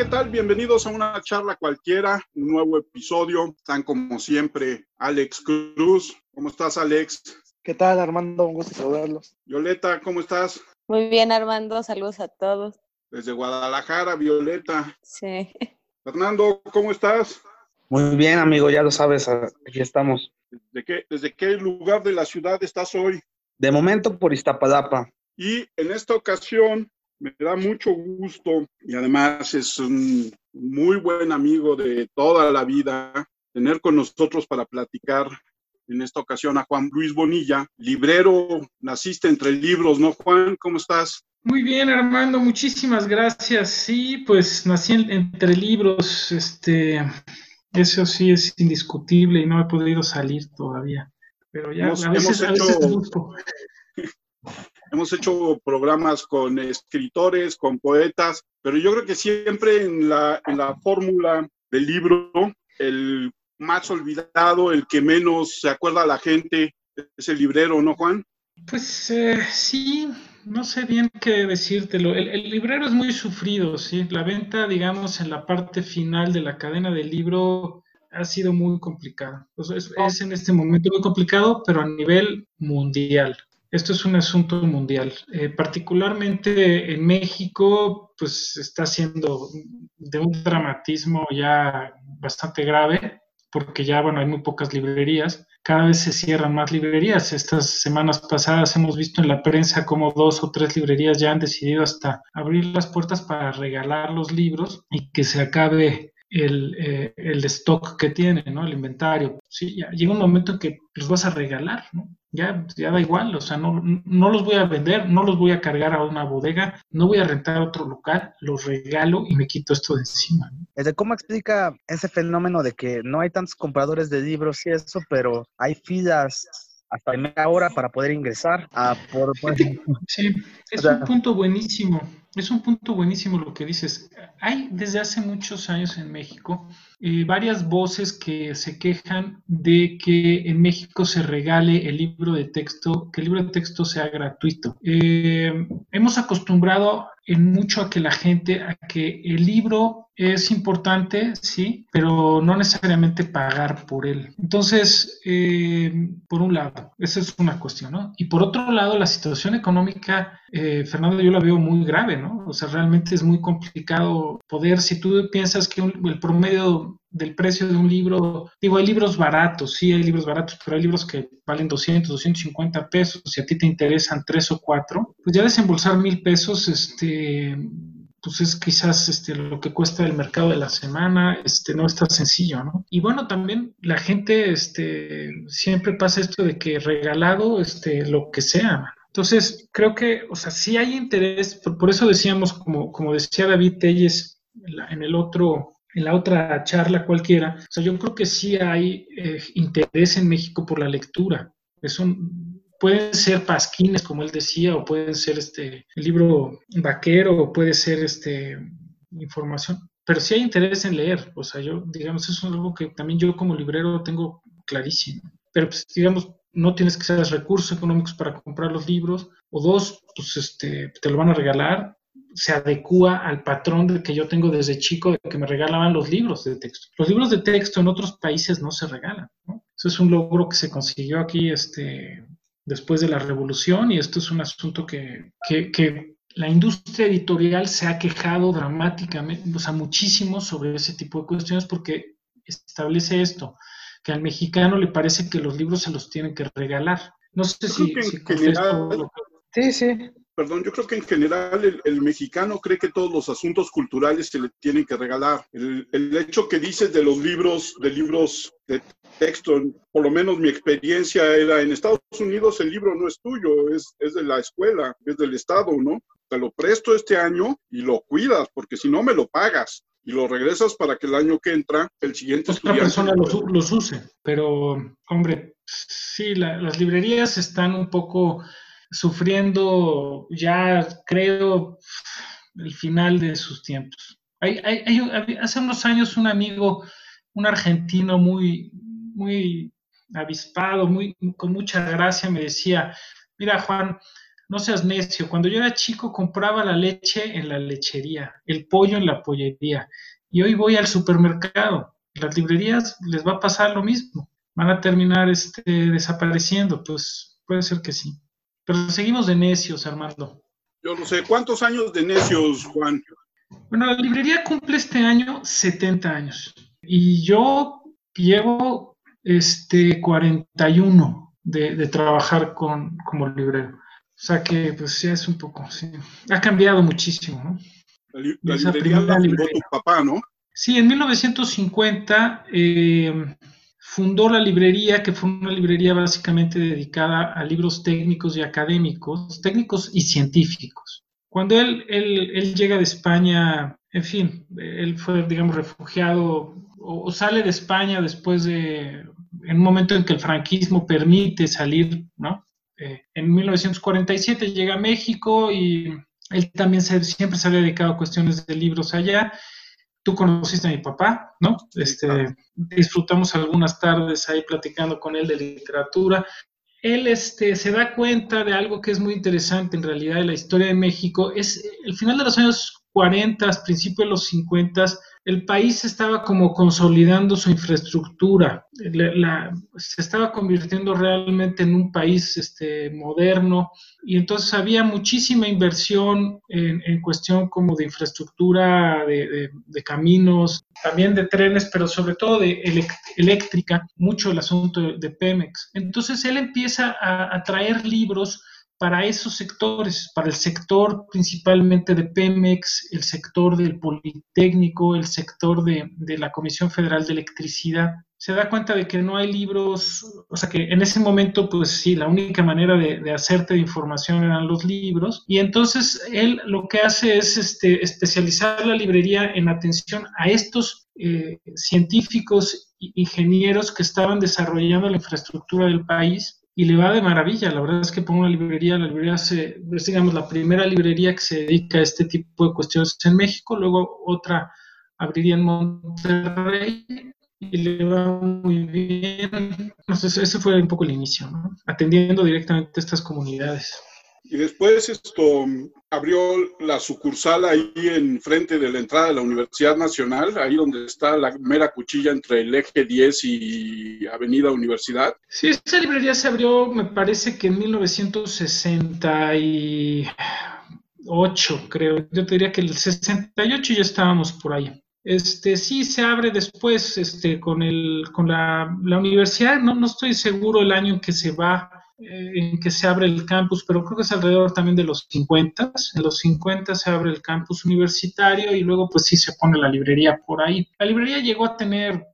¿qué tal? Bienvenidos a una charla cualquiera, un nuevo episodio. Están como siempre Alex Cruz. ¿Cómo estás, Alex? ¿Qué tal, Armando? Un gusto saludarlos. Violeta, ¿cómo estás? Muy bien, Armando. Saludos a todos. Desde Guadalajara, Violeta. Sí. Fernando, ¿cómo estás? Muy bien, amigo, ya lo sabes, aquí estamos. ¿De qué, ¿Desde qué lugar de la ciudad estás hoy? De momento por Iztapalapa. Y en esta ocasión me da mucho gusto y además es un muy buen amigo de toda la vida tener con nosotros para platicar en esta ocasión a Juan Luis Bonilla, librero, naciste entre libros, ¿no, Juan? ¿Cómo estás? Muy bien, Armando, muchísimas gracias. Sí, pues nací entre libros, este, eso sí es indiscutible y no he podido salir todavía. Pero ya a veces, a veces hemos hecho programas con escritores, con poetas, pero yo creo que siempre en la, fórmula del libro, el más olvidado, el que menos se acuerda a la gente, es el librero, ¿no, Juan? Pues eh, sí, no sé bien qué decírtelo. El, librero es muy sufrido, ¿sí? La venta, digamos, en la parte final de la cadena del libro ha sido muy complicada. es, en este momento muy complicado, pero a nivel mundial. Esto es un asunto mundial. Eh, particularmente en México, pues está siendo de un dramatismo ya bastante grave, porque ya, bueno, hay muy pocas librerías. Cada vez se cierran más librerías. Estas semanas pasadas hemos visto en la prensa como dos o tres librerías ya han decidido hasta abrir las puertas para regalar los libros y que se acabe el, eh, el stock que tiene, ¿no? El inventario. Sí, ya llega un momento en que los vas a regalar, ¿no? Ya, ya da igual, o sea, no, no los voy a vender, no los voy a cargar a una bodega, no voy a rentar otro local, los regalo y me quito esto de encima. ¿no? ¿Cómo explica ese fenómeno de que no hay tantos compradores de libros y eso, pero hay filas hasta media hora para poder ingresar a por, Sí, es un punto buenísimo. Es un punto buenísimo lo que dices. Hay desde hace muchos años en México eh, varias voces que se quejan de que en México se regale el libro de texto, que el libro de texto sea gratuito. Eh, hemos acostumbrado en mucho a que la gente, a que el libro es importante, sí, pero no necesariamente pagar por él. Entonces, eh, por un lado, esa es una cuestión, ¿no? Y por otro lado, la situación económica, eh, Fernando, yo la veo muy grave, ¿no? O sea, realmente es muy complicado poder, si tú piensas que el promedio del precio de un libro, digo, hay libros baratos, sí, hay libros baratos, pero hay libros que valen 200, 250 pesos, si a ti te interesan tres o cuatro, pues ya desembolsar mil pesos, este, pues es quizás este, lo que cuesta el mercado de la semana, este, no es tan sencillo, ¿no? Y bueno, también la gente, este, siempre pasa esto de que regalado, este, lo que sea, Entonces, creo que, o sea, sí hay interés, por, eso decíamos, como, como decía David Telles en el otro en la otra charla cualquiera, o sea, yo creo que sí hay eh, interés en México por la lectura. Eso pueden ser pasquines, como él decía, o pueden ser este libro vaquero, o puede ser este información, pero sí hay interés en leer. O sea, yo, digamos, eso es algo que también yo como librero tengo clarísimo. Pero, pues, digamos, no tienes que ser recursos económicos para comprar los libros, o dos, pues este, te lo van a regalar, se adecua al patrón de que yo tengo desde chico de que me regalaban los libros de texto. Los libros de texto en otros países no se regalan. Eso es un logro que se consiguió aquí este, después de la revolución y esto es un asunto que, que, la industria editorial se ha quejado dramáticamente, o sea, muchísimo sobre ese tipo de cuestiones porque establece esto, que al mexicano le parece que los libros se los tienen que regalar. No sé si, Sí, sí perdón, yo creo que en general el, mexicano cree que todos los asuntos culturales se le tienen que regalar. El, hecho que dices de los libros, de libros de texto, por lo menos mi experiencia era en Estados Unidos el libro no es tuyo, es, es de la escuela, es del Estado, ¿no? Te lo presto este año y lo cuidas, porque si no me lo pagas y lo regresas para que el año que entra el siguiente otra persona los, los, use. Pero, hombre, sí, las librerías están un poco sufriendo ya, creo, el final de sus tiempos. Hay, hace unos años un amigo, un argentino muy, muy avispado, muy, con mucha gracia, me decía, mira Juan, no seas necio. Cuando yo era chico compraba la leche en la lechería, el pollo en la pollería, y hoy voy al supermercado. Las librerías les va a pasar lo mismo, van a terminar este, desapareciendo, pues puede ser que sí. Pero seguimos de necios, Armando. Yo no sé, ¿cuántos años de necios, Juan? Bueno, la librería cumple este año 70 años y yo llevo este 41 de, de trabajar con, como librero. O sea que pues ya es un poco, sí. Ha cambiado muchísimo, ¿no? La, librería la fundó tu papá, ¿no? Sí, en 1950 eh, fundó la librería, que fue una librería básicamente dedicada a libros técnicos y académicos, técnicos y científicos. Cuando él, él, llega de España, en fin, él fue, digamos, refugiado o, sale de España después de, en un momento en que el franquismo permite salir, ¿no? Eh, en 1947 llega a México y él también siempre se había dedicado a cuestiones de libros allá. Tú conociste a mi papá, ¿no? Este, disfrutamos algunas tardes ahí platicando con él de literatura. Él este, se da cuenta de algo que es muy interesante en realidad de la historia de México. Es el final de los años 40, principios de los 50, el país estaba como consolidando su infraestructura, se estaba convirtiendo realmente en un país este, moderno y entonces había muchísima inversión en, cuestión como de infraestructura, de, caminos, también de trenes, pero sobre todo de eléctrica, mucho el asunto de, Pemex. Entonces él empieza a traer libros para esos sectores, para el sector principalmente de Pemex, el sector del Politécnico, el sector de, la Comisión Federal de Electricidad, se da cuenta de que no hay libros, o sea que en ese momento, pues sí, la única manera de, hacerte de información eran los libros, y entonces él lo que hace es este, especializar la librería en atención a estos eh, científicos e ingenieros que estaban desarrollando la infraestructura del país y le va de maravilla. La verdad es que pongo una librería, la librería se, es digamos la primera librería que se dedica a este tipo de cuestiones en México, luego otra abriría en Monterrey y le va muy bien. Entonces ese fue un poco el inicio, ¿no? atendiendo directamente a estas comunidades. Y después esto abrió la sucursal ahí en frente de la entrada de la Universidad Nacional, ahí donde está la mera cuchilla entre el eje 10 y Avenida Universidad. Sí, esa librería se abrió, me parece que en 1968, creo. Yo te diría que el 68 ya estábamos por ahí. Este, sí se abre después este, con, el, con la, la universidad, no, no estoy seguro el año en que se va en que se abre el campus, pero creo que es alrededor también de los 50. En los 50 se abre el campus universitario y luego pues sí se pone la librería por ahí. La librería llegó a tener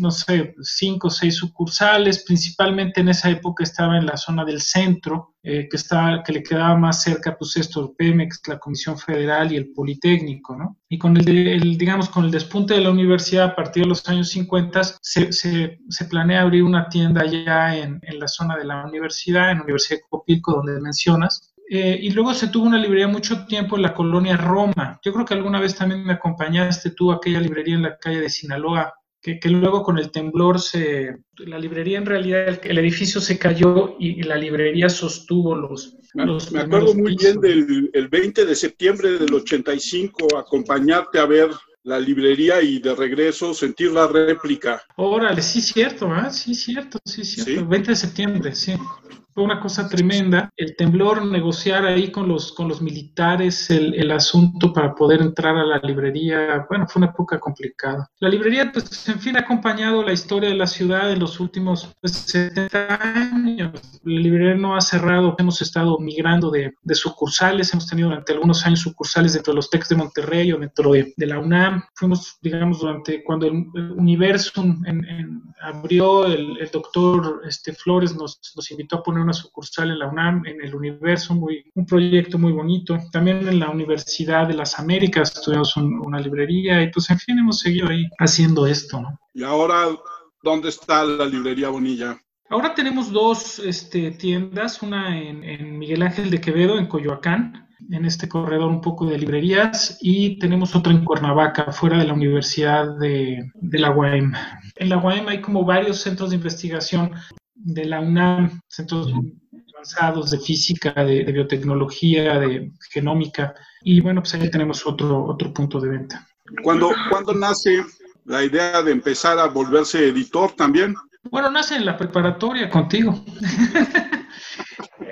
no sé, cinco o seis sucursales, principalmente en esa época estaba en la zona del centro, eh, que, estaba, que le quedaba más cerca, pues esto, Pemex, la Comisión Federal y el Politécnico, ¿no? Y con el, digamos, con el despunte de la universidad a partir de los años 50, se, se, planea abrir una tienda ya en, en, la zona de la universidad, en la Universidad de Copilco, donde mencionas, eh, y luego se tuvo una librería mucho tiempo en la colonia Roma. Yo creo que alguna vez también me acompañaste tú a aquella librería en la calle de Sinaloa, que, luego con el temblor se, la librería en realidad, el, edificio se cayó y, la librería sostuvo los... Me, me acuerdo muy bien del el 20 de septiembre del 85, acompañarte a ver la librería y de regreso sentir la réplica. Órale, sí, cierto, ¿ah? Sí, cierto, sí, cierto. 20 de septiembre, sí fue una cosa tremenda. El temblor, negociar ahí con los, con los militares el, el, asunto para poder entrar a la librería, bueno, fue una época complicada. La librería, pues, en fin, ha acompañado la historia de la ciudad en los últimos 70 pues, años. La librería no ha cerrado, hemos estado migrando de, de, sucursales, hemos tenido durante algunos años sucursales dentro de los TECs de Monterrey o dentro de, de la UNAM. Fuimos, digamos, durante cuando el, Universum en, abrió, el, el doctor este, Flores nos, nos invitó a poner una sucursal en la UNAM, en el Universo, muy, un proyecto muy bonito. También en la Universidad de las Américas estudiamos una librería y pues en fin hemos seguido ahí haciendo esto, ¿no? Y ahora, ¿dónde está la librería Bonilla? Ahora tenemos dos este, tiendas, una en, Miguel Ángel de Quevedo, en Coyoacán, en este corredor un poco de librerías, y tenemos otra en Cuernavaca, fuera de la Universidad de, de la UAM. En la UAM hay como varios centros de investigación de la UNAM, centros avanzados de física, de, biotecnología, de genómica. Y bueno, pues ahí tenemos otro, otro punto de venta. ¿Cuándo, ¿Cuándo nace la idea de empezar a volverse editor también? Bueno, nace en la preparatoria contigo.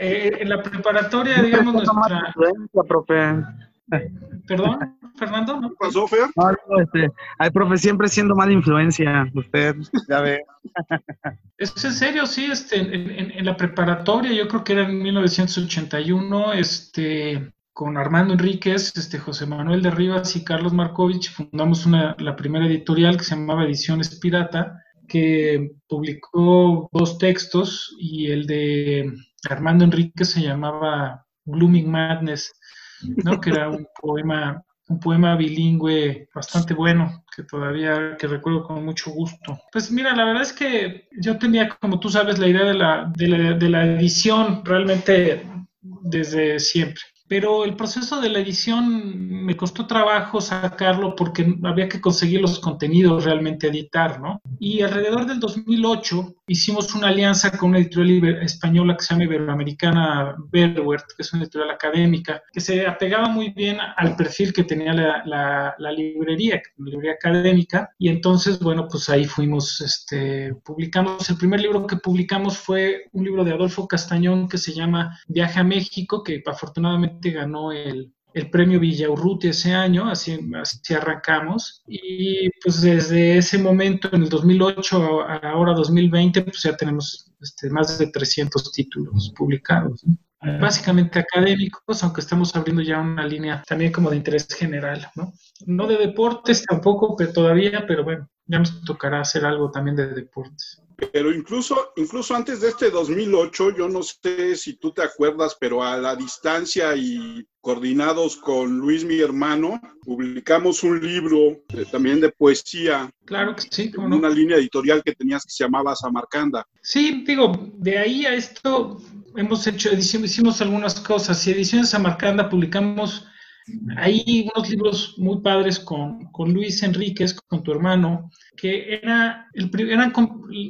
Eh, en la preparatoria, digamos, nuestra... profe. ¿Perdón, Fernando? ¿No pasó, Fer? No, este, ay, profe, siempre siendo mala influencia, usted, ya ve. Es en serio, sí, este, en, en, la preparatoria, yo creo que era en 1981, este, con Armando Enríquez, este, José Manuel de Rivas y Carlos Markovich, fundamos una, la primera editorial que se llamaba Ediciones Pirata, que publicó dos textos y el de Armando Enríquez se llamaba Blooming Madness, ¿no? que era un poema, un poema bilingüe bastante bueno, que todavía que recuerdo con mucho gusto. Pues mira, la verdad es que yo tenía, como tú sabes, la idea de la, de la, de la edición realmente desde siempre pero el proceso de la edición me costó trabajo sacarlo porque había que conseguir los contenidos realmente editar, ¿no? Y alrededor del 2008 hicimos una alianza con una editorial española que se llama Iberoamericana Berwert, que es una editorial académica, que se apegaba muy bien al perfil que tenía la, librería, la librería académica, y entonces, bueno, pues ahí fuimos, este, publicamos, el primer libro que publicamos fue un libro de Adolfo Castañón que se llama Viaje a México, que afortunadamente ganó el, el premio Villaurruti ese año, así, así arrancamos. Y pues desde ese momento, en el 2008 a ahora 2020, pues ya tenemos este, más de 300 títulos publicados. Básicamente académicos, aunque estamos abriendo ya una línea también como de interés general, ¿no? No de deportes tampoco, pero todavía, pero bueno, ya nos tocará hacer algo también de deportes. Pero incluso, incluso antes de este 2008, yo no sé si tú te acuerdas, pero a la distancia y coordinados con Luis, mi hermano, publicamos un libro eh, también de poesía. Claro que sí. con Una línea editorial que tenías que se llamaba Samarcanda. Sí, digo, de ahí a esto hemos hecho, hicimos algunas cosas. Y Ediciones Samarcanda publicamos hay unos libros muy padres con, con, Luis Enríquez, con tu hermano, que era el, eran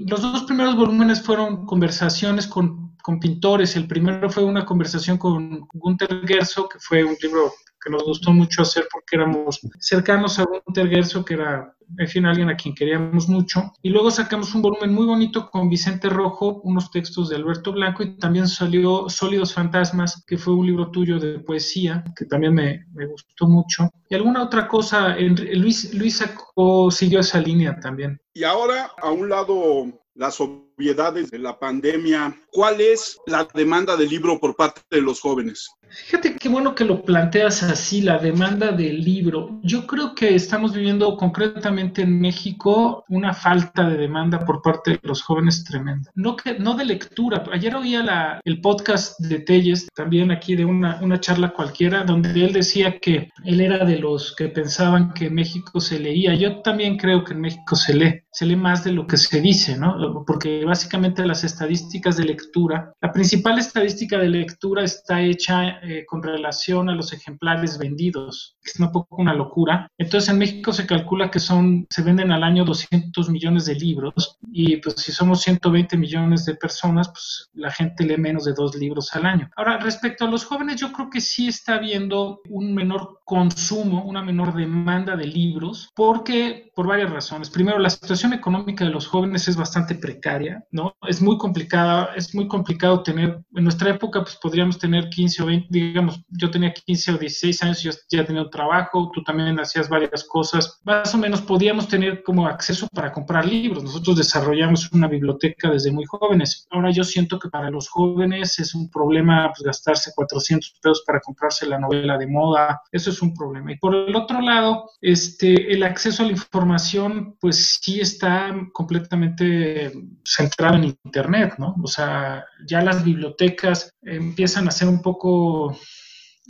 los dos primeros volúmenes fueron conversaciones con, con, pintores. El primero fue una conversación con Gunther Gerso, que fue un libro que nos gustó mucho hacer porque éramos cercanos a Gunther Gerso, que era en alguien a quien queríamos mucho. Y luego sacamos un volumen muy bonito con Vicente Rojo, unos textos de Alberto Blanco y también salió Sólidos Fantasmas, que fue un libro tuyo de poesía, que también me, me gustó mucho. Y alguna otra cosa, Luis, Luis sacó, siguió esa línea también. Y ahora, a un lado, las obviedades de la pandemia, ¿cuál es la demanda de libro por parte de los jóvenes? Fíjate qué bueno que lo planteas así, la demanda del libro. Yo creo que estamos viviendo concretamente en México una falta de demanda por parte de los jóvenes tremenda. No, que, no de lectura. Ayer oía el podcast de Telles, también aquí de una, una charla cualquiera, donde él decía que él era de los que pensaban que México se leía. Yo también creo que en México se lee, se lee más de lo que se dice, ¿no? Porque básicamente las estadísticas de lectura, la principal estadística de lectura está hecha eh, con relación a los ejemplares vendidos. Es un poco una locura. Entonces en México se calcula que son, se venden al año 200 millones de libros y pues si somos 120 millones de personas, pues la gente lee menos de dos libros al año. Ahora, respecto a los jóvenes, yo creo que sí está habiendo un menor consumo, una menor demanda de libros, porque por varias razones. Primero, la situación económica de los jóvenes es bastante precaria, ¿no? Es muy complicada, es muy complicado tener, en nuestra época pues podríamos tener 15 o 20 digamos, yo tenía 15 o 16 años, yo ya tenía un trabajo, tú también hacías varias cosas, más o menos podíamos tener como acceso para comprar libros. Nosotros desarrollamos una biblioteca desde muy jóvenes. Ahora yo siento que para los jóvenes es un problema pues, gastarse 400 pesos para comprarse la novela de moda, eso es un problema. Y por el otro lado, este, el acceso a la información, pues sí está completamente centrado en Internet, ¿no? O sea, ya las bibliotecas empiezan a ser un poco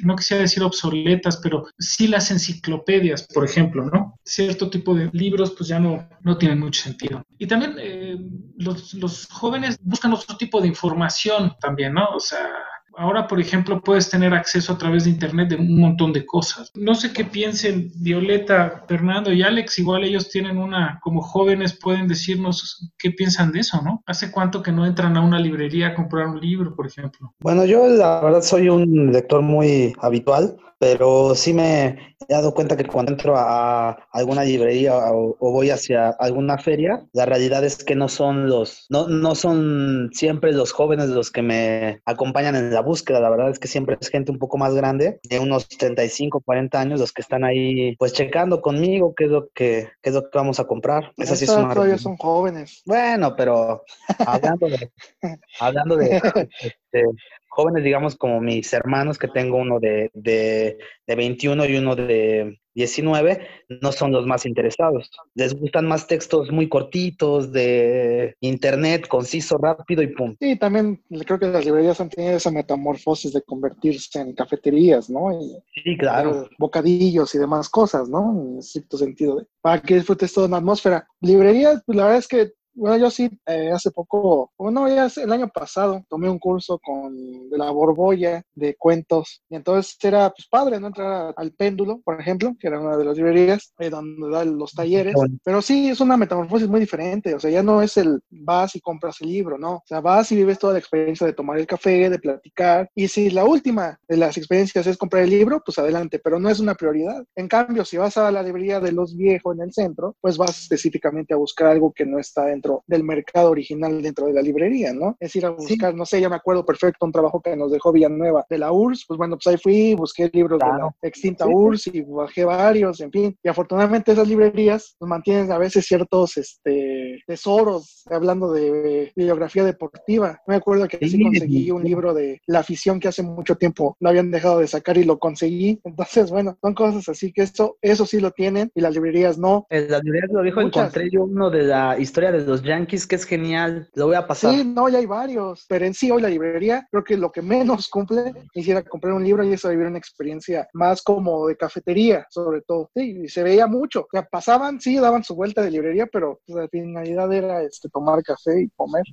no quisiera decir obsoletas, pero sí las enciclopedias, por ejemplo, ¿no? Cierto tipo de libros pues ya no, no tienen mucho sentido. Y también eh, los, los, jóvenes buscan otro tipo de información también, ¿no? O sea, ahora, por ejemplo, puedes tener acceso a través de Internet de un montón de cosas. No sé qué piensen Violeta, Fernando y Alex, igual ellos tienen una, como jóvenes pueden decirnos qué piensan de eso, ¿no? ¿Hace cuánto que no entran a una librería a comprar un libro, por ejemplo? Bueno, yo la verdad soy un lector muy habitual pero sí me he dado cuenta que cuando entro a alguna librería o, voy hacia alguna feria, la realidad es que no son los, no, no son siempre los jóvenes los que me acompañan en la búsqueda, la verdad es que siempre es gente un poco más grande, de unos 35, 40 años, los que están ahí pues checando conmigo qué es lo que, qué es lo que vamos a comprar. Esas sí son todavía son jóvenes. Bueno, pero hablando de, hablando de, este, jóvenes, digamos, como mis hermanos, que tengo uno de, de, de 21 y uno de 19, no son los más interesados. Les gustan más textos muy cortitos, de internet, conciso, rápido y pum. Sí, también creo que las librerías han tenido esa metamorfosis de convertirse en cafeterías, ¿no? sí, claro. Bocadillos y demás cosas, ¿no? En cierto sentido, para que disfrutes toda una atmósfera. Librerías, pues la verdad es que bueno, yo sí, eh, hace poco, bueno, ya el año pasado, tomé un curso con de la Borbolla de cuentos. Y entonces era pues, padre, ¿no? Entrar al péndulo, por ejemplo, que era una de las librerías, eh, donde dan los talleres. Pero sí, es una metamorfosis muy diferente. O sea, ya no es el vas y compras el libro, ¿no? O sea, vas y vives toda la experiencia de tomar el café, de platicar. Y si la última de las experiencias es comprar el libro, pues adelante, pero no es una prioridad. En cambio, si vas a la librería de los viejos en el centro, pues vas específicamente a buscar algo que no está en dentro del mercado original dentro de la librería, ¿no? Es ir a buscar, no sé, ya me acuerdo perfecto un trabajo que nos dejó Villanueva de la URSS, pues bueno, pues ahí fui, busqué libros de la extinta URSS y bajé varios, en fin, y afortunadamente esas librerías nos mantienen a veces ciertos este, tesoros, hablando de bibliografía deportiva. Me acuerdo que sí conseguí un libro de la afición que hace mucho tiempo no habían dejado de sacar y lo conseguí. Entonces, bueno, son cosas así que eso, eso sí lo tienen y las librerías no. En las librerías lo dijo, encontré yo uno de la historia de los Yankees, que es genial. Lo voy a pasar. Sí, no, ya hay varios. Pero en sí, hoy la librería, creo que lo que menos cumple quisiera comprar un libro y eso vivir una experiencia más como de cafetería, sobre todo. Sí, y se veía mucho. O sea, pasaban, sí, daban su vuelta de librería, pero pues, la finalidad era este, tomar café y comer.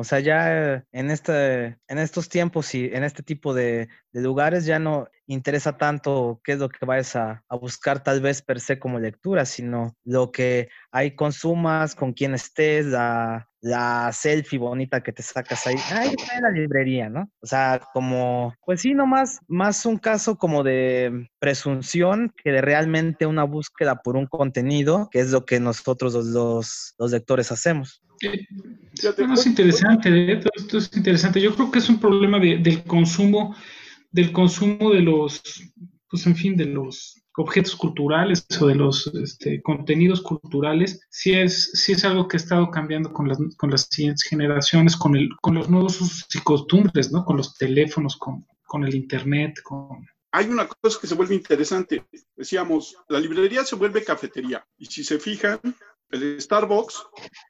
O sea, ya en, este, en estos tiempos y en este tipo de, lugares ya no interesa tanto qué es lo que vayas a, buscar tal vez per se como lectura, sino lo que hay consumas, con quién estés, la, la selfie bonita que te sacas ahí. Ahí está en la librería, ¿no? O sea, como, pues sí, nomás, más un caso como de presunción que de realmente una búsqueda por un contenido, que es lo que nosotros los, los lectores hacemos. Esto es interesante, esto es interesante. Yo creo que es un problema del consumo, del consumo de los, pues en fin, de los objetos culturales o de los este, contenidos culturales, sí es, sí es algo que ha estado cambiando con las, con las siguientes generaciones, con, el, con los nuevos usos y costumbres, ¿no? Con los teléfonos, con, con el internet, con, hay una cosa que se vuelve interesante. Decíamos, la librería se vuelve cafetería. Y si se fijan, el Starbucks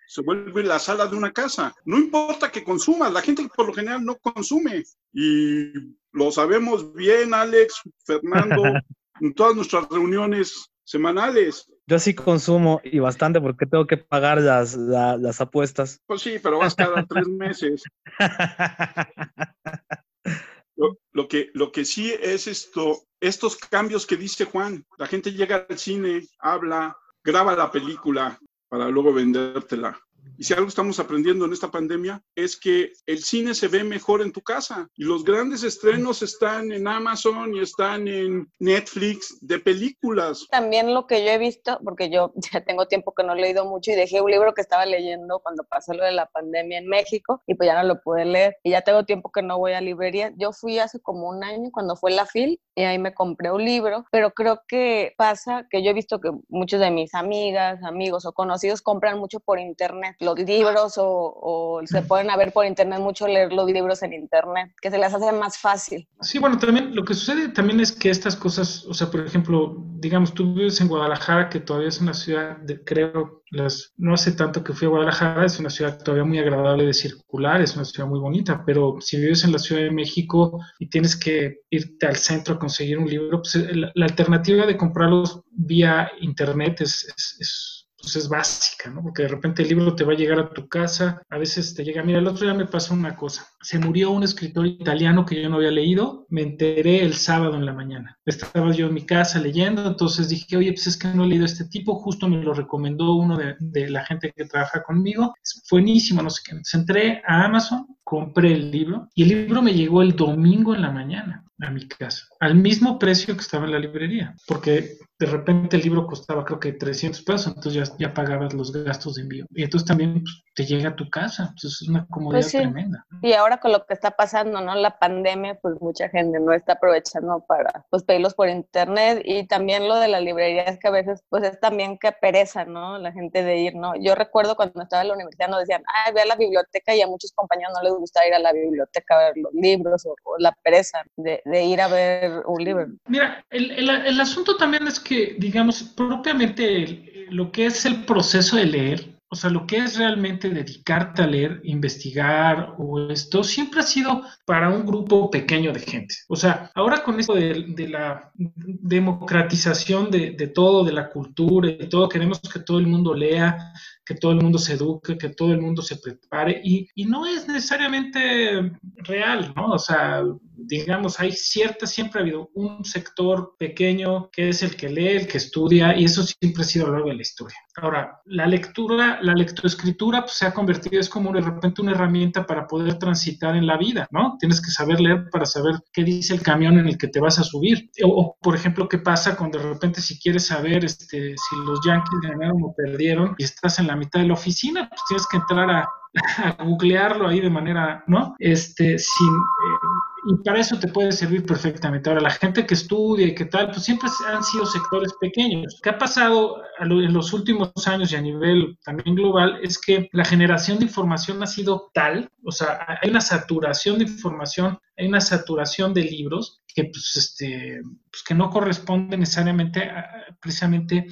se vuelve la sala de una casa. No importa que consumas, la gente por lo general no consume. Y lo sabemos bien, Alex, Fernando, en todas nuestras reuniones semanales. Yo sí consumo y bastante porque tengo que pagar las, las apuestas. Pues sí, pero vas cada tres meses. Lo, lo, que, lo que sí es esto, estos cambios que dice Juan. La gente llega al cine, habla, graba la película, para luego vendértela. Y si algo estamos aprendiendo en esta pandemia es que el cine se ve mejor en tu casa y los grandes estrenos están en Amazon y están en Netflix de películas. También lo que yo he visto, porque yo ya tengo tiempo que no he leído mucho y dejé un libro que estaba leyendo cuando pasó lo de la pandemia en México y pues ya no lo pude leer y ya tengo tiempo que no voy a librería. Yo fui hace como un año cuando fue la FIL y ahí me compré un libro, pero creo que pasa que yo he visto que muchos de mis amigas, amigos o conocidos compran mucho por internet libros o, se pueden ver por internet mucho leer los libros en internet, que se les hace más fácil. Sí, bueno, también lo que sucede también es que estas cosas, o sea, por ejemplo, digamos, tú vives en Guadalajara, que todavía es una ciudad, de, creo, las, no hace tanto que fui a Guadalajara, es una ciudad todavía muy agradable de circular, es una ciudad muy bonita, pero si vives en la Ciudad de México y tienes que irte al centro a conseguir un libro, pues la, alternativa de comprarlos vía internet es pues es básica, ¿no? Porque de repente el libro te va a llegar a tu casa, a veces te llega, mira, el otro día me pasó una cosa, se murió un escritor italiano que yo no había leído, me enteré el sábado en la mañana. Estaba yo en mi casa leyendo, entonces dije, oye, pues es que no he leído este tipo, justo me lo recomendó uno de, de la gente que trabaja conmigo, es buenísimo, no sé qué. Entré a Amazon, compré el libro y el libro me llegó el domingo en la mañana a mi casa, al mismo precio que estaba en la librería, porque de repente el libro costaba creo que 300 pesos, entonces ya, ya pagabas los gastos de envío. Y entonces también pues, te llega a tu casa, pues es una comodidad pues tremenda. Y ahora con lo que está pasando, ¿no? La pandemia, pues mucha gente no está aprovechando para pues pedirlos por internet y también lo de la librería es que a veces pues es también que pereza, ¿no? La gente de ir, ¿no? Yo recuerdo cuando estaba en la universidad nos decían, ay, ve a la biblioteca y a muchos compañeros no les gusta ir a la biblioteca a ver los libros o, la pereza de, de, ir a ver un libro. Mira, el, el, el asunto también es que, digamos, propiamente lo que es el proceso de leer, o sea, lo que es realmente dedicarte a leer, investigar o esto, siempre ha sido para un grupo pequeño de gente. O sea, ahora con esto de, la democratización de, de, todo, de la cultura y todo, queremos que todo el mundo lea, que todo el mundo se eduque, que todo el mundo se prepare y, y no es necesariamente real, ¿no? O sea, digamos, hay cierta, siempre ha habido un sector pequeño que es el que lee, el que estudia, y eso siempre ha sido a lo largo de la historia. Ahora, la lectura, la lectoescritura pues, se ha convertido, es como de repente una herramienta para poder transitar en la vida, ¿no? Tienes que saber leer para saber qué dice el camión en el que te vas a subir. O, por ejemplo, qué pasa cuando de repente si quieres saber este, si los Yankees ganaron o perdieron y estás en la mitad de la oficina, pues tienes que entrar a, a googlearlo ahí de manera, ¿no? Este, sin... Y para eso te puede servir perfectamente. Ahora, la gente que estudia y qué tal, pues siempre han sido sectores pequeños. ¿Qué ha pasado en los últimos años y a nivel también global? Es que la generación de información ha sido tal, o sea, hay una saturación de información, hay una saturación de libros que, pues, este, pues, que no corresponde necesariamente a, precisamente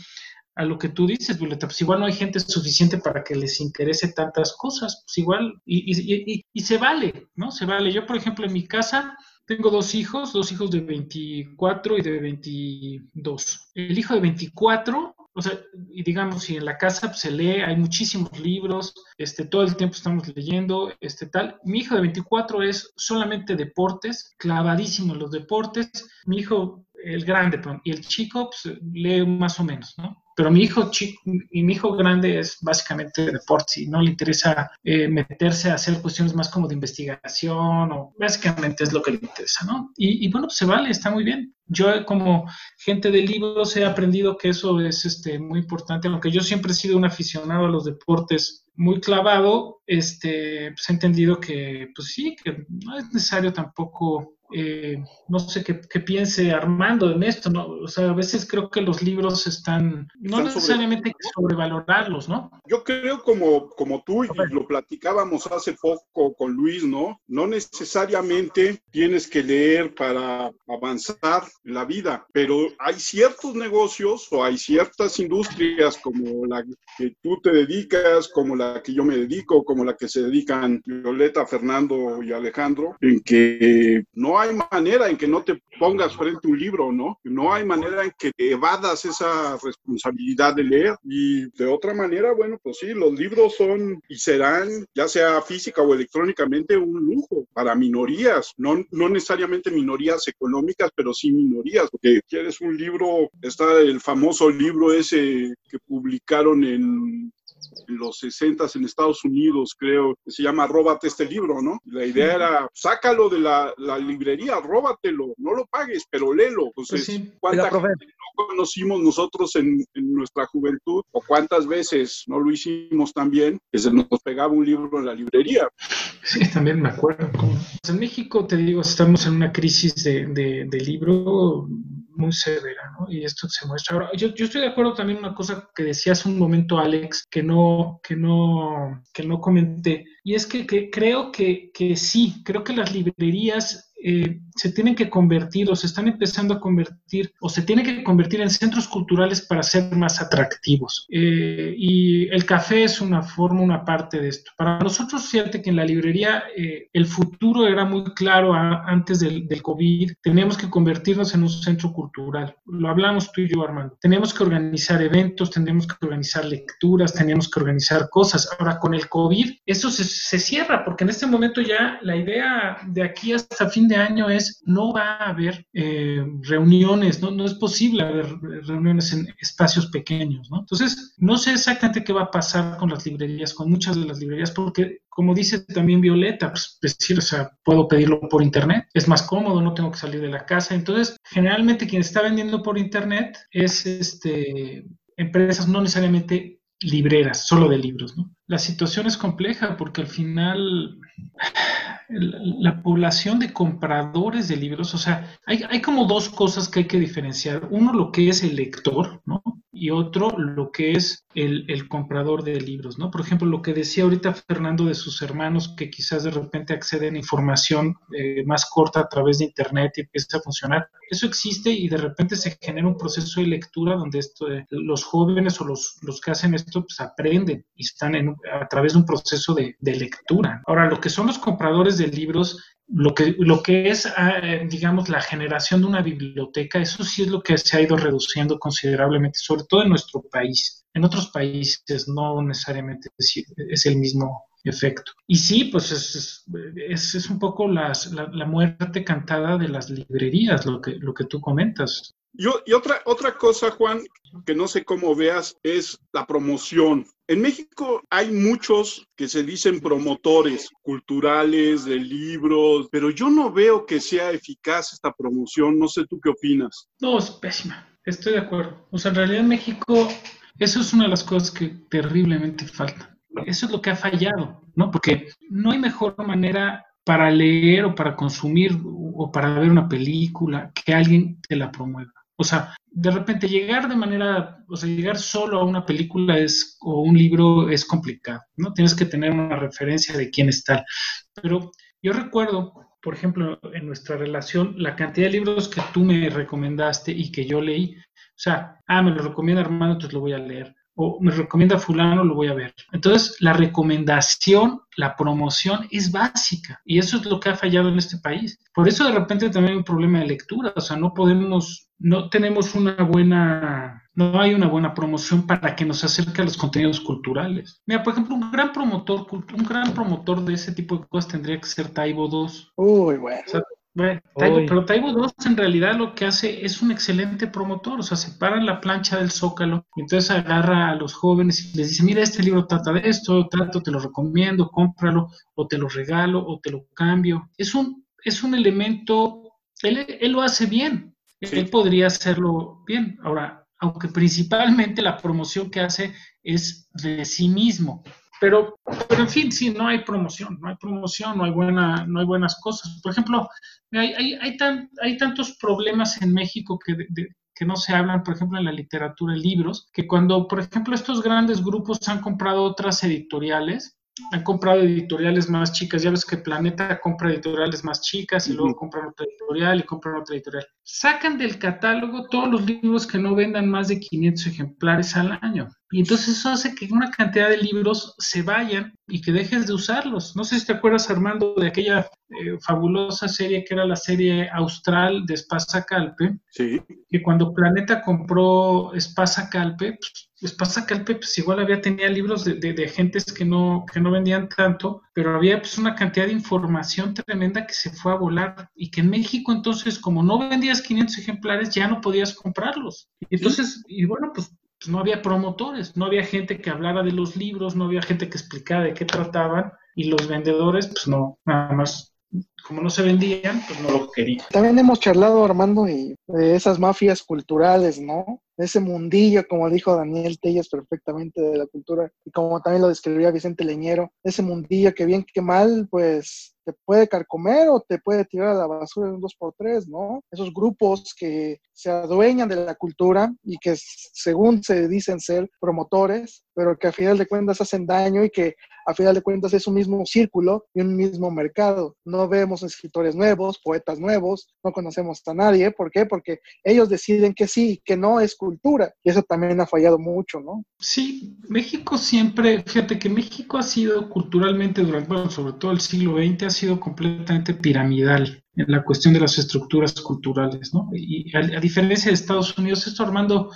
a lo que tú dices, Violeta, pues igual no hay gente suficiente para que les interese tantas cosas, pues igual, y, y, se vale, ¿no? Se vale. Yo, por ejemplo, en mi casa tengo dos hijos, dos hijos de 24 y de 22. El hijo de 24 o sea, y digamos, si en la casa pues, se lee, hay muchísimos libros, este, todo el tiempo estamos leyendo, este, tal. Mi hijo de 24 es solamente deportes, clavadísimo en los deportes. Mi hijo, el grande, y el chico, pues, lee más o menos, ¿no? Pero mi hijo chico y mi hijo grande es básicamente deporte y no le interesa eh, meterse a hacer cuestiones más como de investigación o básicamente es lo que le interesa, ¿no? Y, y bueno, pues se vale, está muy bien. Yo como gente de libros he aprendido que eso es este, muy importante, aunque yo siempre he sido un aficionado a los deportes muy clavado, este, pues he entendido que, pues sí, que no es necesario tampoco eh, no sé qué, piense Armando en esto, ¿no? O sea, a veces creo que los libros están, no necesariamente hay que sobrevalorarlos, ¿no? Yo creo como, como tú y lo platicábamos hace poco con Luis, ¿no? No necesariamente tienes que leer para avanzar en la vida, pero hay ciertos negocios o hay ciertas industrias como la que tú te dedicas, como la que yo me dedico, como la que se dedican Violeta, Fernando y Alejandro, en que no hay manera en que no te pongas frente a un libro, ¿no? No hay manera en que evadas esa responsabilidad de leer. Y de otra manera, bueno, pues sí, los libros son y serán, ya sea física o electrónicamente, un lujo para minorías, no, no necesariamente minorías económicas, pero sí minorías, porque quieres un libro, está el famoso libro ese que publicaron en en los 60 en Estados Unidos, creo, que se llama Róbate este libro, ¿no? La idea era, sácalo de la, la librería, róbatelo, no lo pagues, pero léelo. Entonces, pues ¿cuánta gente no conocimos nosotros en, en, nuestra juventud? ¿O cuántas veces no lo hicimos también? Que se nos pegaba un libro en la librería. Sí, también me acuerdo. En México, te digo, estamos en una crisis de, de, de libro muy severa, ¿no? Y esto se muestra. Yo, yo estoy de acuerdo también en una cosa que decía hace un momento Alex, que no, que no, que no comenté, y es que, creo que, sí, creo que las librerías eh, se tienen que convertir o se están empezando a convertir o se tienen que convertir en centros culturales para ser más atractivos. Eh, y el café es una forma, una parte de esto. Para nosotros, fíjate que en la librería eh, el futuro era muy claro antes del, del, COVID. Teníamos que convertirnos en un centro cultural. Lo hablamos tú y yo, Armando. Tenemos que organizar eventos, tenemos que organizar lecturas, tenemos que organizar cosas. Ahora, con el COVID, eso se, se cierra porque en este momento ya la idea de aquí hasta fin de año es no va a haber eh, reuniones, ¿no? no es posible haber reuniones en espacios pequeños. ¿no? Entonces, no sé exactamente qué va a pasar con las librerías, con muchas de las librerías, porque como dice también Violeta, pues decir, o sea, puedo pedirlo por internet, es más cómodo, no tengo que salir de la casa. Entonces, generalmente quien está vendiendo por internet es este empresas no necesariamente libreras, solo de libros, ¿no? La situación es compleja porque al final la población de compradores de libros, o sea, hay, hay, como dos cosas que hay que diferenciar. Uno, lo que es el lector, ¿no? Y otro, lo que es el, el, comprador de libros, ¿no? Por ejemplo, lo que decía ahorita Fernando de sus hermanos que quizás de repente acceden a información eh, más corta a través de Internet y empieza a funcionar. Eso existe y de repente se genera un proceso de lectura donde esto, eh, los jóvenes o los, los que hacen esto pues aprenden y están a través de un proceso de, de lectura. Ahora, lo que son los compradores de libros lo que, lo que es, ah, digamos, la generación de una biblioteca, eso sí es lo que se ha ido reduciendo considerablemente, sobre todo en nuestro país. En otros países no necesariamente es, el mismo efecto. Y sí, pues es, es, es un poco las, la, la, muerte cantada de las librerías, lo que, lo que tú comentas. Yo, y otra, otra cosa, Juan, que no sé cómo veas, es la promoción. En México hay muchos que se dicen promotores culturales, de libros, pero yo no veo que sea eficaz esta promoción. No sé tú qué opinas. No, es pésima. Estoy de acuerdo. O sea, en realidad en México eso es una de las cosas que terriblemente falta. Eso es lo que ha fallado, ¿no? Porque no hay mejor manera para leer o para consumir o para ver una película que alguien te la promueva. O sea, de repente llegar de manera, o sea, llegar solo a una película es, o un libro es complicado, ¿no? Tienes que tener una referencia de quién está. Pero yo recuerdo, por ejemplo, en nuestra relación, la cantidad de libros que tú me recomendaste y que yo leí. O sea, ah, me lo recomienda hermano, entonces lo voy a leer o me recomienda fulano, lo voy a ver. Entonces, la recomendación, la promoción es básica y eso es lo que ha fallado en este país. Por eso de repente también hay un problema de lectura, o sea, no podemos, no tenemos una buena, no hay una buena promoción para que nos acerque a los contenidos culturales. Mira, por ejemplo, un gran promotor, un gran promotor de ese tipo de cosas tendría que ser Taibo 2. Uy, bueno. Pero Taibo 2 en realidad lo que hace es un excelente promotor, o sea, se para en la plancha del zócalo y entonces agarra a los jóvenes y les dice, mira, este libro trata de esto, trato, te lo recomiendo, cómpralo, o te lo regalo, o te lo cambio. Es un, es un elemento, él, él lo hace bien, él podría hacerlo bien. Ahora, aunque principalmente la promoción que hace es de sí mismo, pero, pero en fin, sí, no hay promoción, no hay promoción, no hay, buena, no hay buenas cosas. Por ejemplo, hay, hay, hay, tan, hay tantos problemas en México que, que no se hablan, por ejemplo, en la literatura, en libros, que cuando, por ejemplo, estos grandes grupos han comprado otras editoriales, han comprado editoriales más chicas. Ya ves que Planeta compra editoriales más chicas y luego compran otra editorial y compran otra editorial. Sacan del catálogo todos los libros que no vendan más de 500 ejemplares al año. Y entonces eso hace que una cantidad de libros se vayan y que dejes de usarlos. No sé si te acuerdas, Armando, de aquella eh, fabulosa serie que era la serie austral de Espasa Calpe. Sí. Que cuando Planeta compró Espasa Calpe, pues, Espasa Calpe pues igual había tenía libros de, de, de, gentes que no, que no vendían tanto, pero había pues una cantidad de información tremenda que se fue a volar y que en México entonces como no vendías 500 ejemplares ya no podías comprarlos. Entonces, y bueno, pues pues no había promotores, no había gente que hablara de los libros, no había gente que explicara de qué trataban y los vendedores, pues no, nada más, como no se vendían, pues no lo querían. También hemos charlado, Armando, y de esas mafias culturales, ¿no? Ese mundillo, como dijo Daniel Telles perfectamente de la cultura, y como también lo describía Vicente Leñero, ese mundillo que bien que mal, pues te puede carcomer o te puede tirar a la basura en un 2x3, ¿no? Esos grupos que se adueñan de la cultura y que según se dicen ser promotores, pero que a final de cuentas hacen daño y que a final de cuentas es un mismo círculo y un mismo mercado. No vemos escritores nuevos, poetas nuevos, no conocemos a nadie. ¿Por qué? Porque ellos deciden que sí, que no es cultura. Y eso también ha fallado mucho, ¿no? Sí, México siempre, fíjate que México ha sido culturalmente durante, bueno, sobre todo el siglo XX, ha sido completamente piramidal en la cuestión de las estructuras culturales, ¿no? Y a, diferencia de Estados Unidos, esto Armando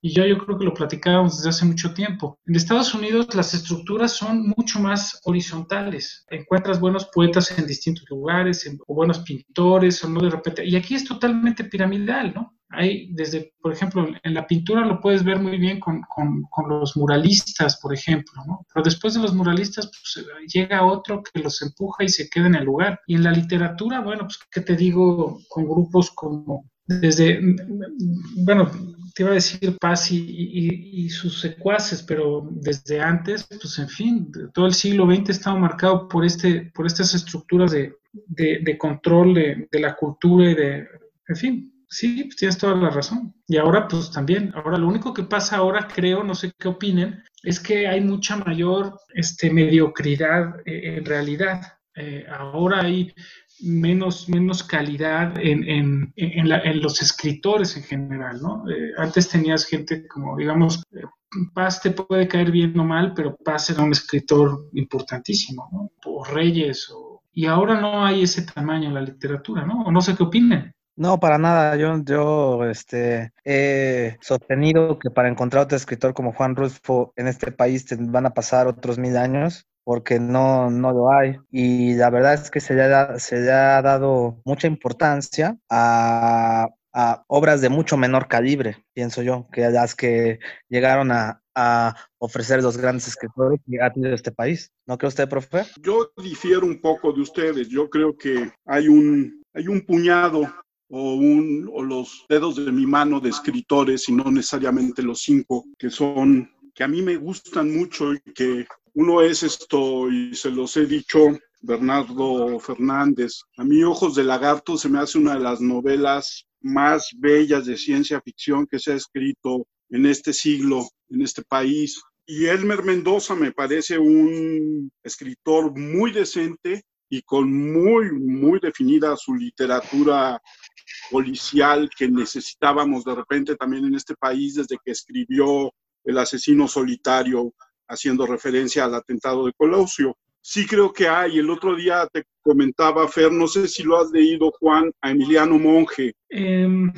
y yo, yo creo que lo platicábamos desde hace mucho tiempo. En Estados Unidos las estructuras son mucho más horizontales. Encuentras buenos poetas en distintos lugares, o buenos pintores, o no de repente. Y aquí es totalmente piramidal, ¿no? Hay desde, por ejemplo, en la pintura lo puedes ver muy bien con, con, con los muralistas, por ejemplo, ¿no? Pero después de los muralistas, pues llega otro que los empuja y se queda en el lugar. Y en la literatura, bueno, pues, ¿qué te digo? Con grupos como desde, bueno, te iba a decir Paz y, sus secuaces, pero desde antes, pues en fin, todo el siglo XX estaba marcado por, este, por estas estructuras de, control de, la cultura y de, en fin, sí, pues tienes toda la razón. Y ahora, pues también, ahora lo único que pasa ahora, creo, no sé qué opinen, es que hay mucha mayor este, mediocridad eh, en realidad. Eh, ahora hay menos, menos calidad en, en, en, los escritores en general, ¿no? Eh, antes tenías gente como, digamos, Paz te puede caer bien o mal, pero Paz era un escritor importantísimo, ¿no? O Reyes, o... y ahora no hay ese tamaño en la literatura, ¿no? O no sé qué opinen. No, para nada. Yo, yo este, he sostenido que para encontrar otro escritor como Juan Rulfo en este país van a pasar otros mil años porque no, no lo hay. Y la verdad es que se le ha, se ha dado mucha importancia a, a, obras de mucho menor calibre, pienso yo, que las que llegaron a, a ofrecer los grandes escritores que ha tenido este país. ¿No cree usted, profe? Yo difiero un poco de ustedes. Yo creo que hay un, hay un puñado o, un, o los dedos de mi mano de escritores, y no necesariamente los cinco, que son que a mí me gustan mucho y que uno es esto, y se los he dicho, Bernardo Fernández. A mí Ojos de Lagarto se me hace una de las novelas más bellas de ciencia ficción que se ha escrito en este siglo, en este país. Y Elmer Mendoza me parece un escritor muy decente y con muy, muy definida su literatura policial que necesitábamos de repente también en este país desde que escribió El asesino solitario haciendo referencia al atentado de Colosio. Sí creo que hay. El otro día te comentaba, Fer, no sé si lo has leído, Juan, a Emiliano Monge. Em,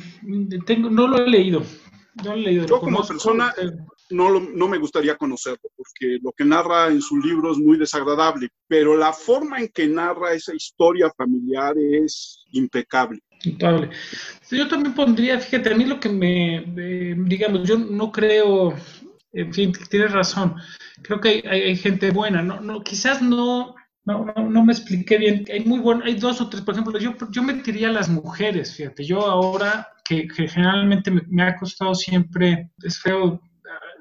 tengo, no lo he leído. No lo he leído Yo como persona no, no me gustaría conocerlo, porque lo que narra en su libro es muy desagradable, pero la forma en que narra esa historia familiar es impecable. Impecable. Yo también pondría, fíjate, a mí lo que me, digamos, yo no creo en fin, tienes razón. Creo que hay, gente buena. No, no, quizás no, no, no, me expliqué bien. Hay muy bueno, hay dos o tres, por ejemplo, yo, yo metería a las mujeres, fíjate. Yo ahora, que, generalmente me, ha costado siempre, es feo,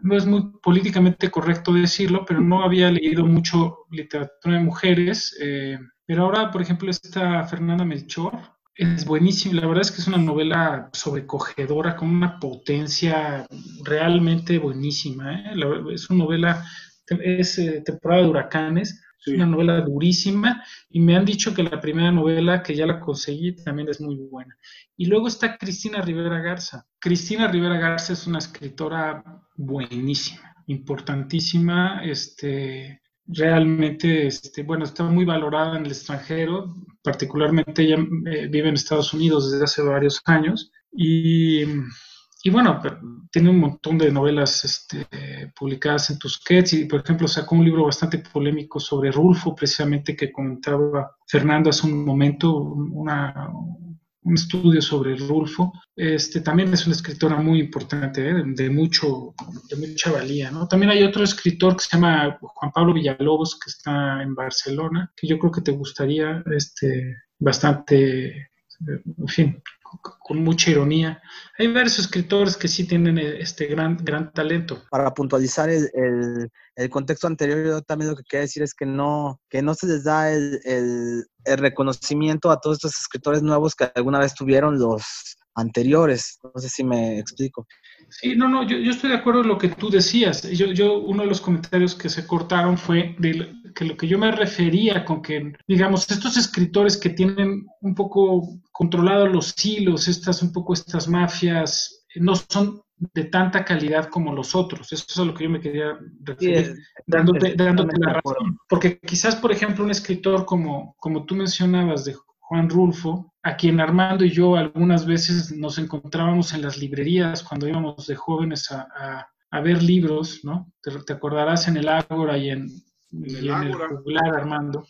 no es muy políticamente correcto decirlo, pero no había leído mucho literatura de mujeres. Eh, pero ahora, por ejemplo, está Fernanda Melchor, es buenísimo, la verdad es que es una novela sobrecogedora, con una potencia realmente buenísima. ¿eh? es una novela, es eh, temporada de huracanes, es una novela durísima y me han dicho que la primera novela que ya la conseguí también es muy buena. Y luego está Cristina Rivera Garza. Cristina Rivera Garza es una escritora buenísima, importantísima, este, realmente, este, bueno, está muy valorada en el extranjero, particularmente ella eh, vive en Estados Unidos desde hace varios años y, y bueno, tiene un montón de novelas este, publicadas en Tusquets y, por ejemplo, sacó un libro bastante polémico sobre Rulfo, precisamente que comentaba Fernando hace un momento, una, un estudio sobre Rulfo. Este, también es una escritora muy importante, ¿eh? de, mucho, de mucha valía. ¿no? También hay otro escritor que se llama Juan Pablo Villalobos, que está en Barcelona, que yo creo que te gustaría este, bastante, en fin, con mucha ironía. Hay varios escritores que sí tienen eh, este gran, gran talento. Para puntualizar el, el, el contexto anterior, yo también lo que quería decir es que no, que no se les da el, el, el reconocimiento a todos estos escritores nuevos que alguna vez tuvieron los anteriores. No sé si me explico. Sí, no, no, yo, yo, estoy de acuerdo en lo que tú decías. Yo, yo, uno de los comentarios que se cortaron fue de que lo que yo me refería con que, digamos, estos escritores que tienen un poco controlados los hilos, estas, un poco estas mafias, no son de tanta calidad como los otros. Eso es a lo que yo me quería referir, dándote, dándote la razón. Porque quizás, por ejemplo, un escritor como, como tú mencionabas de Juan Rulfo, a quien Armando y yo algunas veces nos encontrábamos en las librerías cuando íbamos de jóvenes a, a, ver libros, ¿no? Te, acordarás en el Ágora y en, el, Popular, Armando.